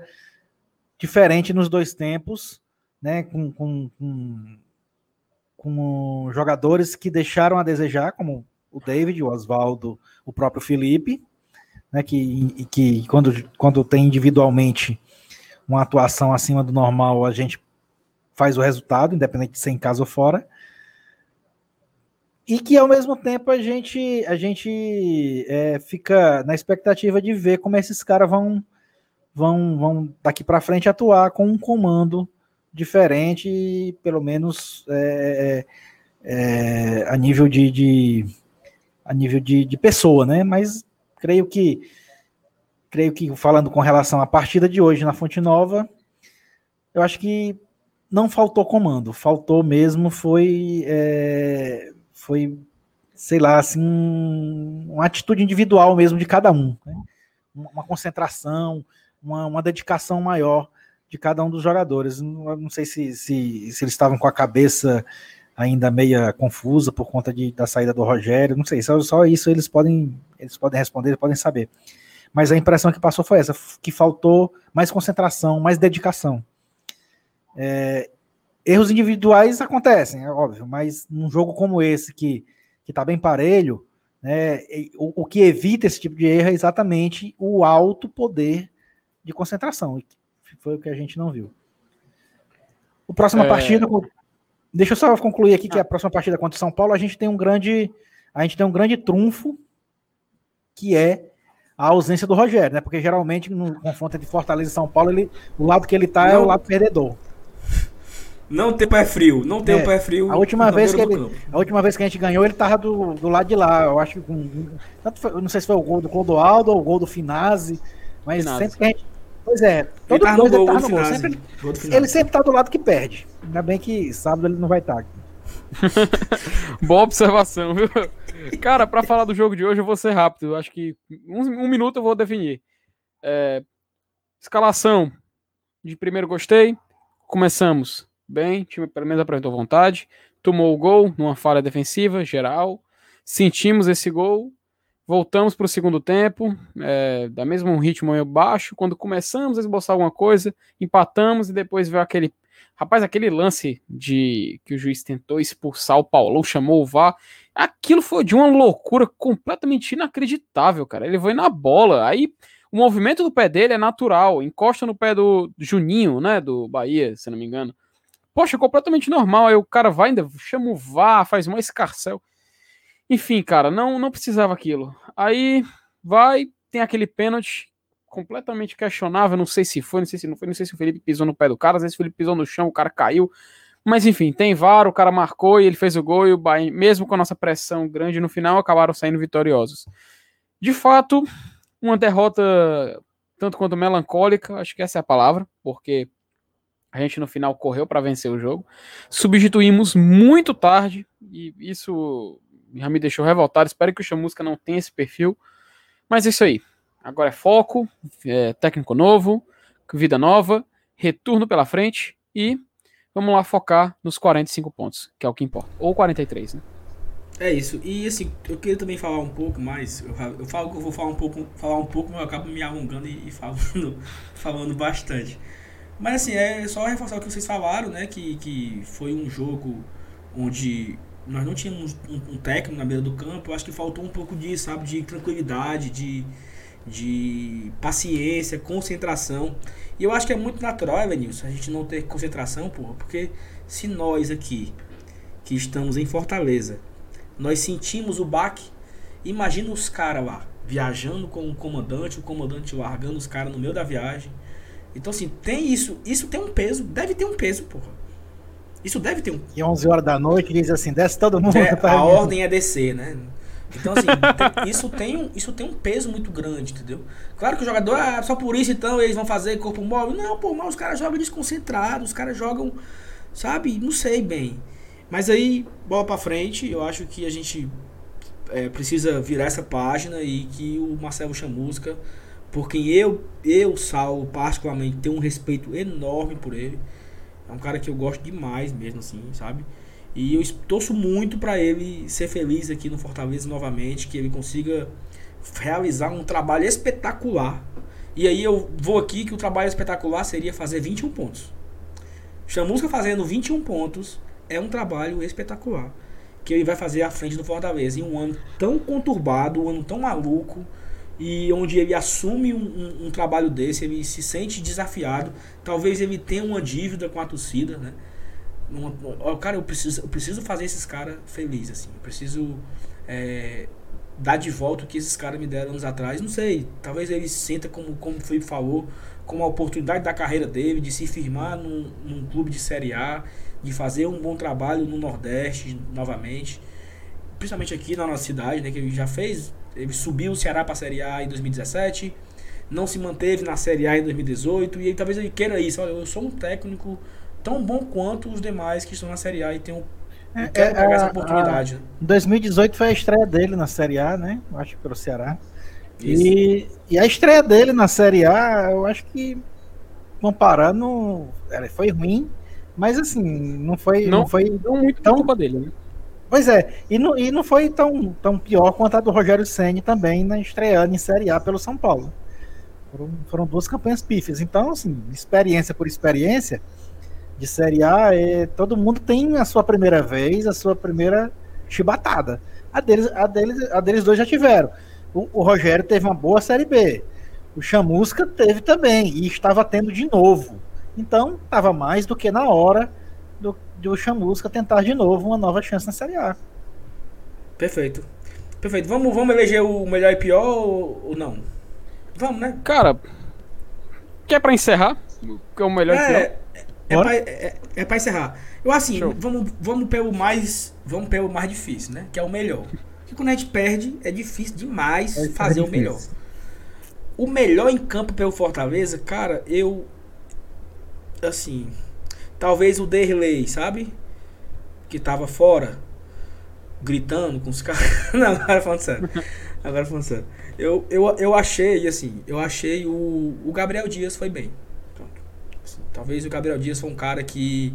diferente nos dois tempos, né, com, com, com, com jogadores que deixaram a desejar, como o David, o Oswaldo, o próprio Felipe, né, que, que quando, quando tem individualmente uma atuação acima do normal, a gente faz o resultado, independente de ser em casa ou fora e que ao mesmo tempo a gente a gente é, fica na expectativa de ver como esses caras vão vão vão daqui para frente atuar com um comando diferente pelo menos é, é, é, a nível de, de a nível de, de, pessoa né? Mas creio que creio que falando com relação à partida de hoje na Fonte Nova eu acho que não faltou comando. Faltou mesmo foi é, foi, sei lá, assim, uma atitude individual mesmo de cada um. Né? Uma concentração, uma, uma, dedicação maior de cada um dos jogadores. Não, não sei se, se, se, eles estavam com a cabeça ainda meia confusa por conta de, da saída do Rogério, não sei, só, só isso eles podem, eles podem responder, eles podem saber. Mas a impressão que passou foi essa, que faltou mais concentração, mais dedicação. É, Erros individuais acontecem, é óbvio, mas num jogo como esse, que, que tá bem parelho, né, o, o que evita esse tipo de erro é exatamente o alto poder de concentração. Foi o que a gente não viu. O próxima é... partida. Deixa eu só concluir aqui que a próxima partida contra o São Paulo, a gente tem um grande. A gente tem um grande trunfo que é a ausência do Rogério, né? Porque geralmente no confronto entre Fortaleza e São Paulo, ele, o lado que ele tá não, é o lado perdedor. Não tem pé frio, não tem é, o pé frio. A última vez que ele, a última vez que a gente ganhou, ele tava do, do lado de lá. Eu acho que com, não sei se foi o gol do Clodoaldo ou o gol do Finazzi, mas Finazzi. sempre que a gente Pois é, todo ele mundo no gol, ele, no gol. Sempre, ele sempre tá do lado que perde. Ainda bem que sábado ele não vai estar aqui. Boa observação, viu? Cara, para falar do jogo de hoje, eu vou ser rápido. Acho que um, um minuto eu vou definir. É, escalação de primeiro gostei. Começamos bem, time pelo menos apresentou vontade. Tomou o gol numa falha defensiva geral. Sentimos esse gol. Voltamos para o segundo tempo, é, da mesmo ritmo meio baixo. Quando começamos a esboçar alguma coisa, empatamos e depois veio aquele. Rapaz, aquele lance de que o juiz tentou expulsar o Paulão, chamou o VAR. Aquilo foi de uma loucura completamente inacreditável, cara. Ele foi na bola. Aí o movimento do pé dele é natural, encosta no pé do Juninho, né? Do Bahia, se não me engano. Poxa, completamente normal. Aí o cara vai ainda, chama o VAR, faz uma escarcel. Enfim, cara, não, não precisava aquilo. Aí vai, tem aquele pênalti completamente questionável, não sei se foi, não sei se não foi, não sei se o Felipe pisou no pé do cara, às vezes o Felipe pisou no chão, o cara caiu. Mas enfim, tem VAR, o cara marcou e ele fez o gol e o Bahia, mesmo com a nossa pressão grande no final, acabaram saindo vitoriosos. De fato, uma derrota tanto quanto melancólica, acho que essa é a palavra, porque a gente no final correu para vencer o jogo. Substituímos muito tarde e isso já me deixou revoltado. Espero que o Chamusca não tenha esse perfil. Mas é isso aí. Agora é foco, é técnico novo, vida nova, retorno pela frente e vamos lá focar nos 45 pontos, que é o que importa. Ou 43, né? É isso. E assim, eu queria também falar um pouco mais. Eu, eu falo que eu vou falar um pouco, falar um pouco, mas eu acabo me alongando e, e falando, falando bastante. Mas assim, é só reforçar o que vocês falaram, né? Que, que foi um jogo onde nós não tínhamos um, um, técnico na beira do campo, eu acho que faltou um pouco disso, sabe? De tranquilidade, de, de paciência, concentração. E eu acho que é muito natural, Evanilson, a gente não ter concentração, porra, porque se nós aqui, que estamos em Fortaleza, nós sentimos o baque, imagina os caras lá, viajando com o comandante, o comandante largando os caras no meio da viagem. Então, assim, tem isso, isso tem um peso, deve ter um peso, porra. Isso deve ter um. E 11 horas da noite diz assim: desce todo mundo. É, a ordem é descer, né? Então, assim, tem, isso, tem um, isso tem um peso muito grande, entendeu? Claro que o jogador, ah, só por isso então eles vão fazer corpo móvel. Não, pô, mas os caras jogam desconcentrados, os caras jogam, sabe? Não sei bem. Mas aí, bola pra frente, eu acho que a gente é, precisa virar essa página e que o Marcelo Chamusca, por quem eu, eu, Saulo, particularmente, tenho um respeito enorme por ele é um cara que eu gosto demais mesmo, assim, sabe? E eu torço muito para ele ser feliz aqui no Fortaleza novamente, que ele consiga realizar um trabalho espetacular. E aí eu vou aqui que o trabalho espetacular seria fazer 21 pontos. Chamusca fazendo 21 pontos é um trabalho espetacular. Que ele vai fazer à frente do Fortaleza em um ano tão conturbado, um ano tão maluco e onde ele assume um, um, um, trabalho desse, ele se sente desafiado, talvez ele tenha uma dívida com a torcida, né? Uma, cara, eu preciso, eu preciso fazer esses caras felizes, assim, eu preciso é, dar de volta o que esses caras me deram anos atrás, não sei, talvez ele se sinta como, como o Felipe falou, como a oportunidade da carreira dele, de se firmar num, num clube de Série A, de fazer um bom trabalho no Nordeste novamente, principalmente aqui na nossa cidade, né, que ele já fez ele subiu o Ceará para a Série A em 2017, não se manteve na Série A em 2018 e aí, talvez ele queira isso. Olha, eu sou um técnico tão bom quanto os demais que estão na Série A e tenho é, quero pegar é, essa oportunidade. A, 2018 foi a estreia dele na Série A, né? Eu acho que pelo Ceará. E, e, a estreia dele na Série A, eu acho que comparando, ela foi ruim, mas assim, não foi não, não foi não muito tão culpa dele, né? Pois é, e não, e não foi tão, tão pior quanto a do Rogério Senni também na estreando em Série A pelo São Paulo. Foram, foram duas campanhas pífias. Então, assim, experiência por experiência de Série A, é, todo mundo tem a sua primeira vez, a sua primeira chibatada. A deles, a deles, a deles dois já tiveram. O, o Rogério teve uma boa Série B. O Chamusca teve também, e estava tendo de novo. Então, estava mais do que na hora do, do Chamusca tentar de novo uma nova chance na Série A. Perfeito. Perfeito. Vamos, vamos eleger o melhor e pior ou, ou não? Vamos, né? Cara, quer pra encerrar? Que é o melhor e pior? É, é, Bora. pra, é, é pra encerrar. Eu assim, Show. vamos, vamos pelo mais. Vamos pelo mais difícil, né? Que é o melhor. Porque quando a gente perde, é difícil demais É fazer o difícil. melhor. O melhor em campo pelo Fortaleza, cara, eu. Assim. Talvez o Derley, sabe? Que tava fora. Gritando com os caras. Não, agora falando sério. Agora falando sério. Eu, eu, eu achei, assim, eu achei o, o Gabriel Dias foi bem. Assim, talvez o Gabriel Dias foi um cara que,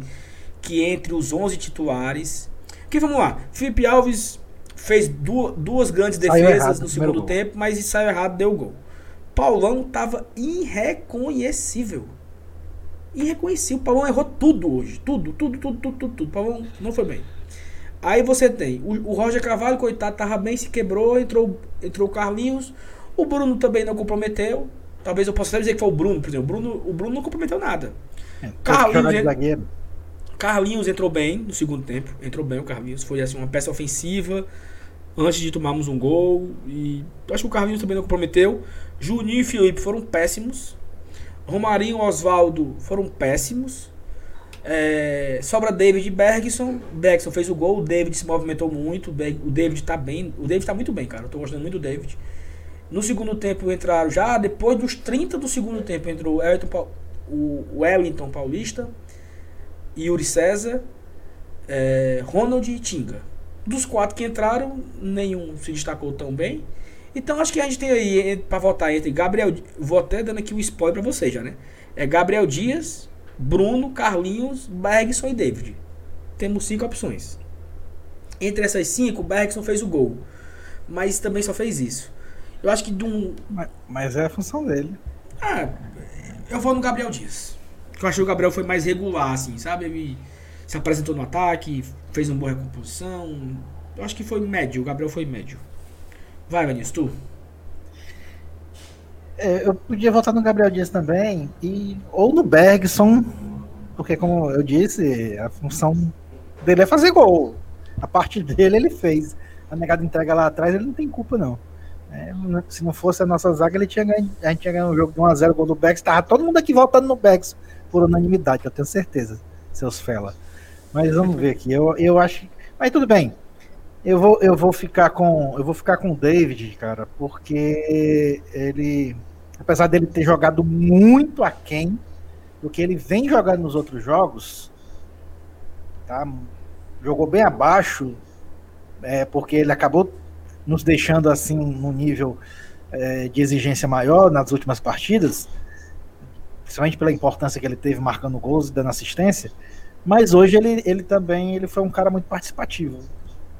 que entre os 11 titulares. Porque vamos lá, Felipe Alves fez duas, duas grandes Saiu defesas errado no segundo tempo, mas saiu errado, deu gol. Paulão tava irreconhecível. Irreconhecível. O Paulão errou tudo hoje. Tudo, tudo, tudo, tudo, tudo, tudo. O Paulão não foi bem. Aí você tem o, o Roger Carvalho, coitado, tava bem, se quebrou, entrou, entrou o Carlinhos. O Bruno também não comprometeu. Talvez eu possa até dizer que foi o Bruno, por exemplo. O Bruno, o Bruno não comprometeu nada. É, Carlinhos. Carlinhos entrou bem no segundo tempo. Entrou bem o Carlinhos. Foi assim uma peça ofensiva antes de tomarmos um gol. E acho que o Carlinhos também não comprometeu. Juninho e Felipe foram péssimos. Romarinho e Oswaldo foram péssimos. É, sobra David Bergson. Bergson fez o gol. O David se movimentou muito. O David tá bem. O David tá muito bem, cara. Eu tô gostando muito do David. No segundo tempo entraram já depois dos 30 do segundo tempo entrou o Pau- o Wellington Paulista, Yuri César, é, Ronald e Tinga. Dos quatro que entraram, nenhum se destacou tão bem. Então acho que a gente tem aí para votar entre Gabriel, vou até dando aqui o spoiler para vocês já, né? É Gabriel Dias, Bruno, Carlinhos, Bergson e David. Temos cinco opções. Entre essas cinco, o Bergson fez o gol, mas também só fez isso. Eu acho que de um, Mas, mas é a função dele. ah, eu vou no Gabriel Dias. Eu acho que o Gabriel foi mais regular, assim, sabe? Ele se apresentou no ataque, fez uma boa recomposição. Eu acho que foi médio, o Gabriel foi médio. Vai, Vinícius, tu? É, eu podia votar no Gabriel Dias também, e, ou no Bergson, porque como eu disse, a função dele é fazer gol. A parte dele ele fez. A negada entrega lá atrás, ele não tem culpa, não. É, se não fosse a nossa zaga, ele tinha ganho, a gente tinha ganho um jogo de 1x0 gol do Bex. Tava todo mundo aqui votando no Bex, por unanimidade, eu tenho certeza, seus fela. Mas vamos ver aqui. Eu, eu acho. Mas tudo bem. Eu vou, eu vou ficar com. Eu vou ficar com o David, cara, porque ele. Apesar dele ter jogado muito aquém do que ele vem jogando nos outros jogos, tá? Jogou bem abaixo, é, porque ele acabou nos deixando assim num nível é, de exigência maior nas últimas partidas, principalmente pela importância que ele teve marcando gols e dando assistência. Mas hoje ele, ele também ele foi um cara muito participativo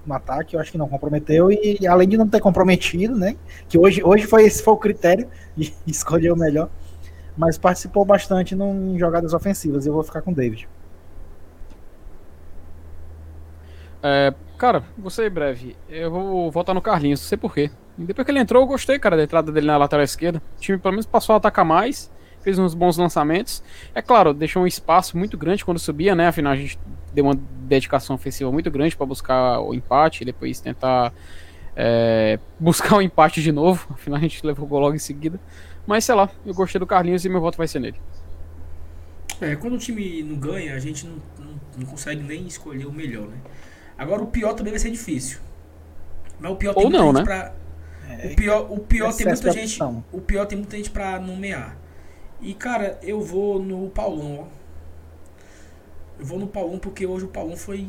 no ataque, eu acho que não comprometeu e além de não ter comprometido, né, que hoje, hoje foi esse foi o critério de escolher o melhor, mas participou bastante em jogadas ofensivas. Eu vou ficar com o David. É, cara, vou ser breve. Eu vou votar no Carlinhos, não sei porquê. Depois que ele entrou, eu gostei, cara, da entrada dele na lateral esquerda. O time pelo menos passou a atacar mais, fez uns bons lançamentos. É claro, deixou um espaço muito grande quando subia, né? Afinal, a gente deu uma dedicação ofensiva muito grande para buscar o empate e depois tentar é, buscar o empate de novo. Afinal, a gente levou o gol logo em seguida. Mas sei lá, eu gostei do Carlinhos e meu voto vai ser nele. É, quando o time não ganha, a gente não, não, não consegue nem escolher o melhor, né? Agora o pior também vai ser difícil. Mas o pior tem Ou muita não, gente né? pra. O pior, o pior tem excesso muita gente. O pior tem muita gente pra nomear. E cara, eu vou no Paulão, ó. Eu vou no Paulão porque hoje o Paulão foi.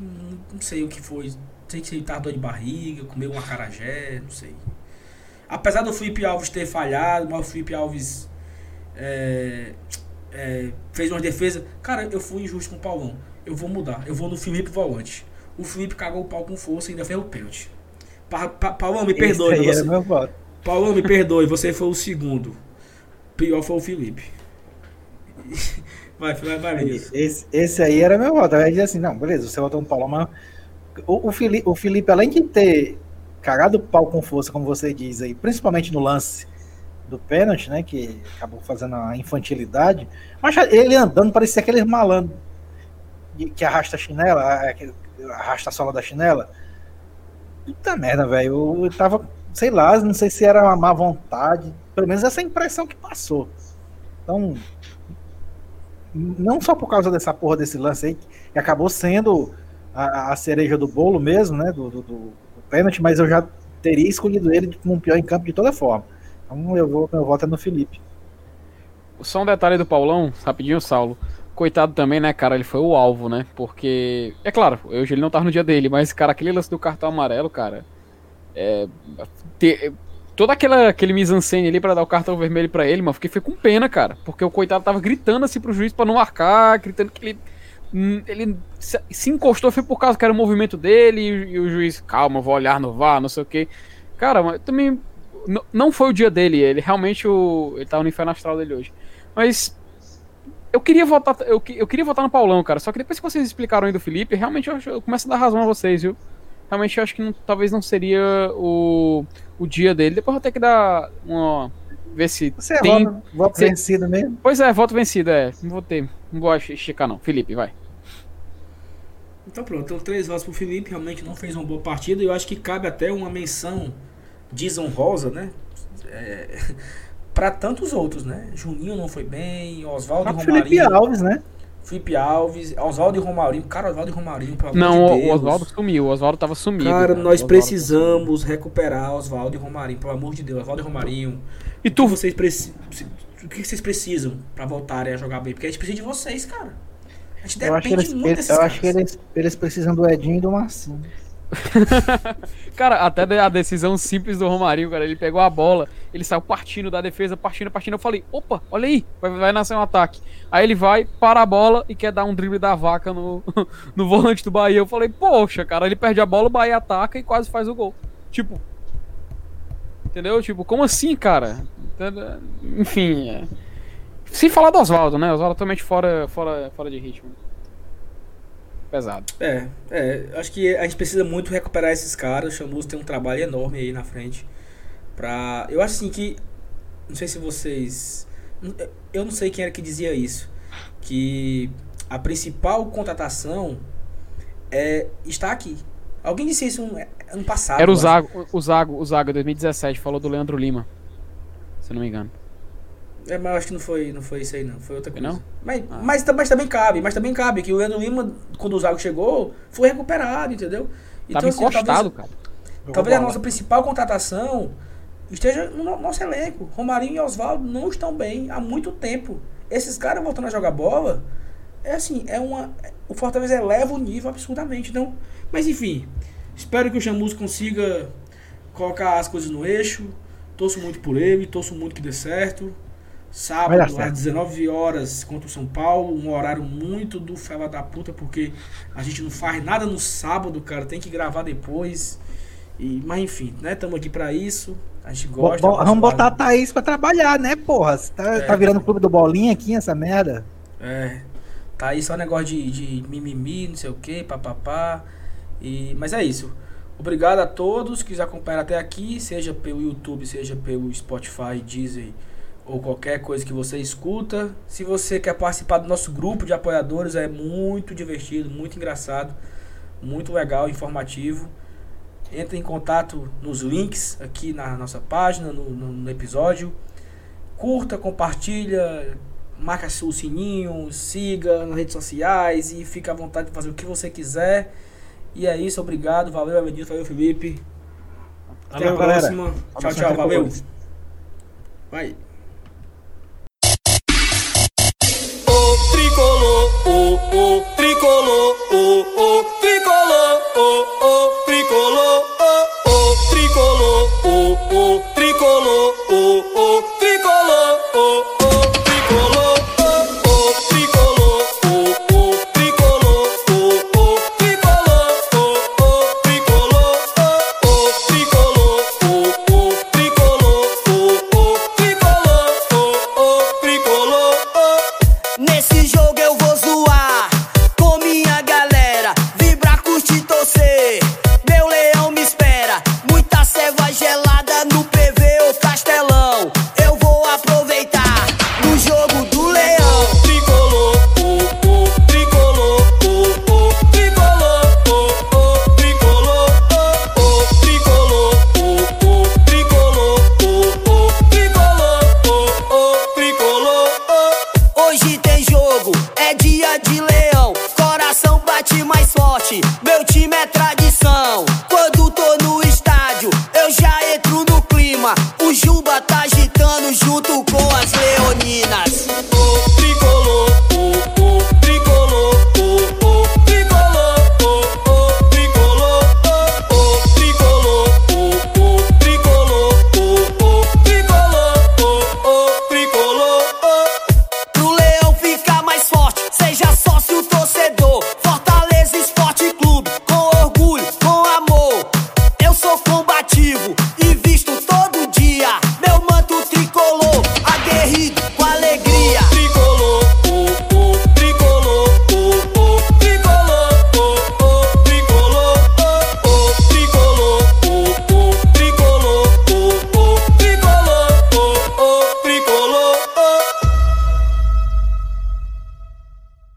Não sei o que foi. Sei se ele tava dor de barriga, comeu um acarajé, não sei. Apesar do Felipe Alves ter falhado, mas o Felipe Alves é, é, fez umas defesas. Cara, eu fui injusto com o Paulão. Eu vou mudar. Eu vou no Felipe Volante. O Felipe cagou o pau com força e ainda fez o pênalti. Pa, pa, Paulão, me perdoe. Esse aí Você. Paulão, me perdoe. Você foi o segundo. Pior foi o Felipe. Vai, vai, vai. Esse, esse aí era meu voto. Aí dizer assim, não, beleza, você votou no Paulo, mas o, o, Felipe, o Felipe, além de ter cagado o pau com força, como você diz aí, principalmente no lance do pênalti, né, que acabou fazendo a infantilidade, mas ele andando parecia aqueles malandros de- que arrasta a chinela, arrasta a sola da chinela. puta merda, velho. Eu tava, sei lá, não sei se era uma má vontade. Pelo menos essa impressão que passou. Então, não só por causa dessa porra desse lance aí, que acabou sendo a, a cereja do bolo mesmo, né? Do, do, do, pênalti, mas eu já teria escolhido ele como pior em campo de toda forma. Então eu vou, meu voto é no Felipe. Só um detalhe do Paulão, rapidinho, Saulo. Coitado também, né, cara? Ele foi o alvo, né? Porque. É claro, hoje ele não tava no dia dele, mas, cara, aquele lance do cartão amarelo, cara. É. Ter, todo aquela, aquele mise-en-scène ali pra dar o cartão vermelho para ele, mano, fiquei foi com pena, cara. Porque o coitado tava gritando assim pro juiz para não marcar, gritando que ele. Hum, ele se encostou, foi por causa que era o movimento dele, e, o juiz, calma, vou olhar no VAR, não sei o que. Cara, mas também. Não foi o dia dele, ele realmente o, ele tava no inferno astral dele hoje. Mas eu queria votar, eu, eu queria votar no Paulão, cara. Só que depois que vocês explicaram aí do Felipe, realmente eu, eu começo a dar razão a vocês, viu? Realmente eu acho que não, talvez não seria o, o dia dele. Depois eu vou ter que dar uma. Ver se. Você é tem... é voto, voto se... vencido mesmo? Pois é, voto vencido, é. Não vou ter. Não vou esticar, não. Felipe, vai. Então pronto, então, três votos pro Felipe, realmente não fez uma boa partida. E eu acho que cabe até uma menção desonrosa, né? É, para tantos outros, né? Juninho não foi bem, Oswaldo Romarinho. Felipe Alves, né? Felipe Alves, Oswaldo e Romarinho. Cara, Oswaldo e Romarinho, pelo Não, amor de o Oswaldo sumiu, o Oswaldo tava sumido. Cara, cara. nós precisamos recuperar Oswaldo e Romarinho, pelo amor de Deus. Oswaldo e Romarinho. E tu? O que vocês, preci... o que vocês precisam para voltarem a jogar bem? Porque a gente precisa de vocês, cara. A gente eu acho que eles, muito desses Eu caras. acho que eles, eles precisam do Edinho e do Marcinho. cara, até a decisão simples do Romarinho, cara. Ele pegou a bola, ele saiu partindo da defesa, partindo, partindo. Eu falei, opa, olha aí, vai, vai nascer um ataque. Aí ele vai, para a bola e quer dar um drible da vaca no, no volante do Bahia. Eu falei, poxa, cara, ele perde a bola, o Bahia ataca e quase faz o gol. Tipo. Entendeu? Tipo, como assim, cara? Enfim. É... Sem falar do Oswaldo, né? Oswaldo totalmente fora, fora, fora de ritmo pesado. É, é, acho que a gente precisa muito recuperar esses caras. O Chamus tem um trabalho enorme aí na frente. Pra... Eu acho assim que. Não sei se vocês. Eu não sei quem era que dizia isso. Que a principal contratação é está aqui. Alguém disse isso ano passado. Era o Zago, o Zago, o Zago 2017, falou do Leandro Lima. Se eu não me engano. É, mas acho que não foi, não foi isso aí, não. Foi outra coisa. Não? Mas, ah. mas, mas, também cabe, mas também cabe que o Leandro Lima, quando o Zago chegou, foi recuperado, entendeu? Então, Tava assim, encostado, talvez, cara. Talvez a nossa principal contratação esteja no nosso elenco. Romarinho e Oswaldo não estão bem há muito tempo. Esses caras voltando a jogar bola, é assim, é uma. O Fortaleza eleva o nível absurdamente. Então, mas enfim, espero que o Chamus consiga colocar as coisas no eixo. Torço muito por ele, torço muito que dê certo. Sábado, às 19 horas, contra o São Paulo. Um horário muito do fela da puta, porque a gente não faz nada no sábado, cara. Tem que gravar depois. E, mas enfim, né? Estamos aqui para isso. A gente gosta. Bo vamos botar a Thaís pra trabalhar, né, porra? Você tá, é, tá virando clube do bolinha aqui, essa merda? É. Tá aí só negócio de, de mimimi, não sei o que, papapá. E, mas é isso. Obrigado a todos que nos acompanharam até aqui, seja pelo YouTube, seja pelo Spotify, Deezer ou qualquer coisa que você escuta. Se você quer participar do nosso grupo de apoiadores, é muito divertido, muito engraçado, muito legal, informativo. Entre em contato nos links aqui na nossa página, no, no, no episódio. Curta, compartilha, marca o sininho, siga nas redes sociais e fique à vontade de fazer o que você quiser. E é isso, obrigado, valeu, Avenida, valeu, Felipe. Até a próxima. Galera. Tchau, tchau, valeu. Vai. O, tricolor,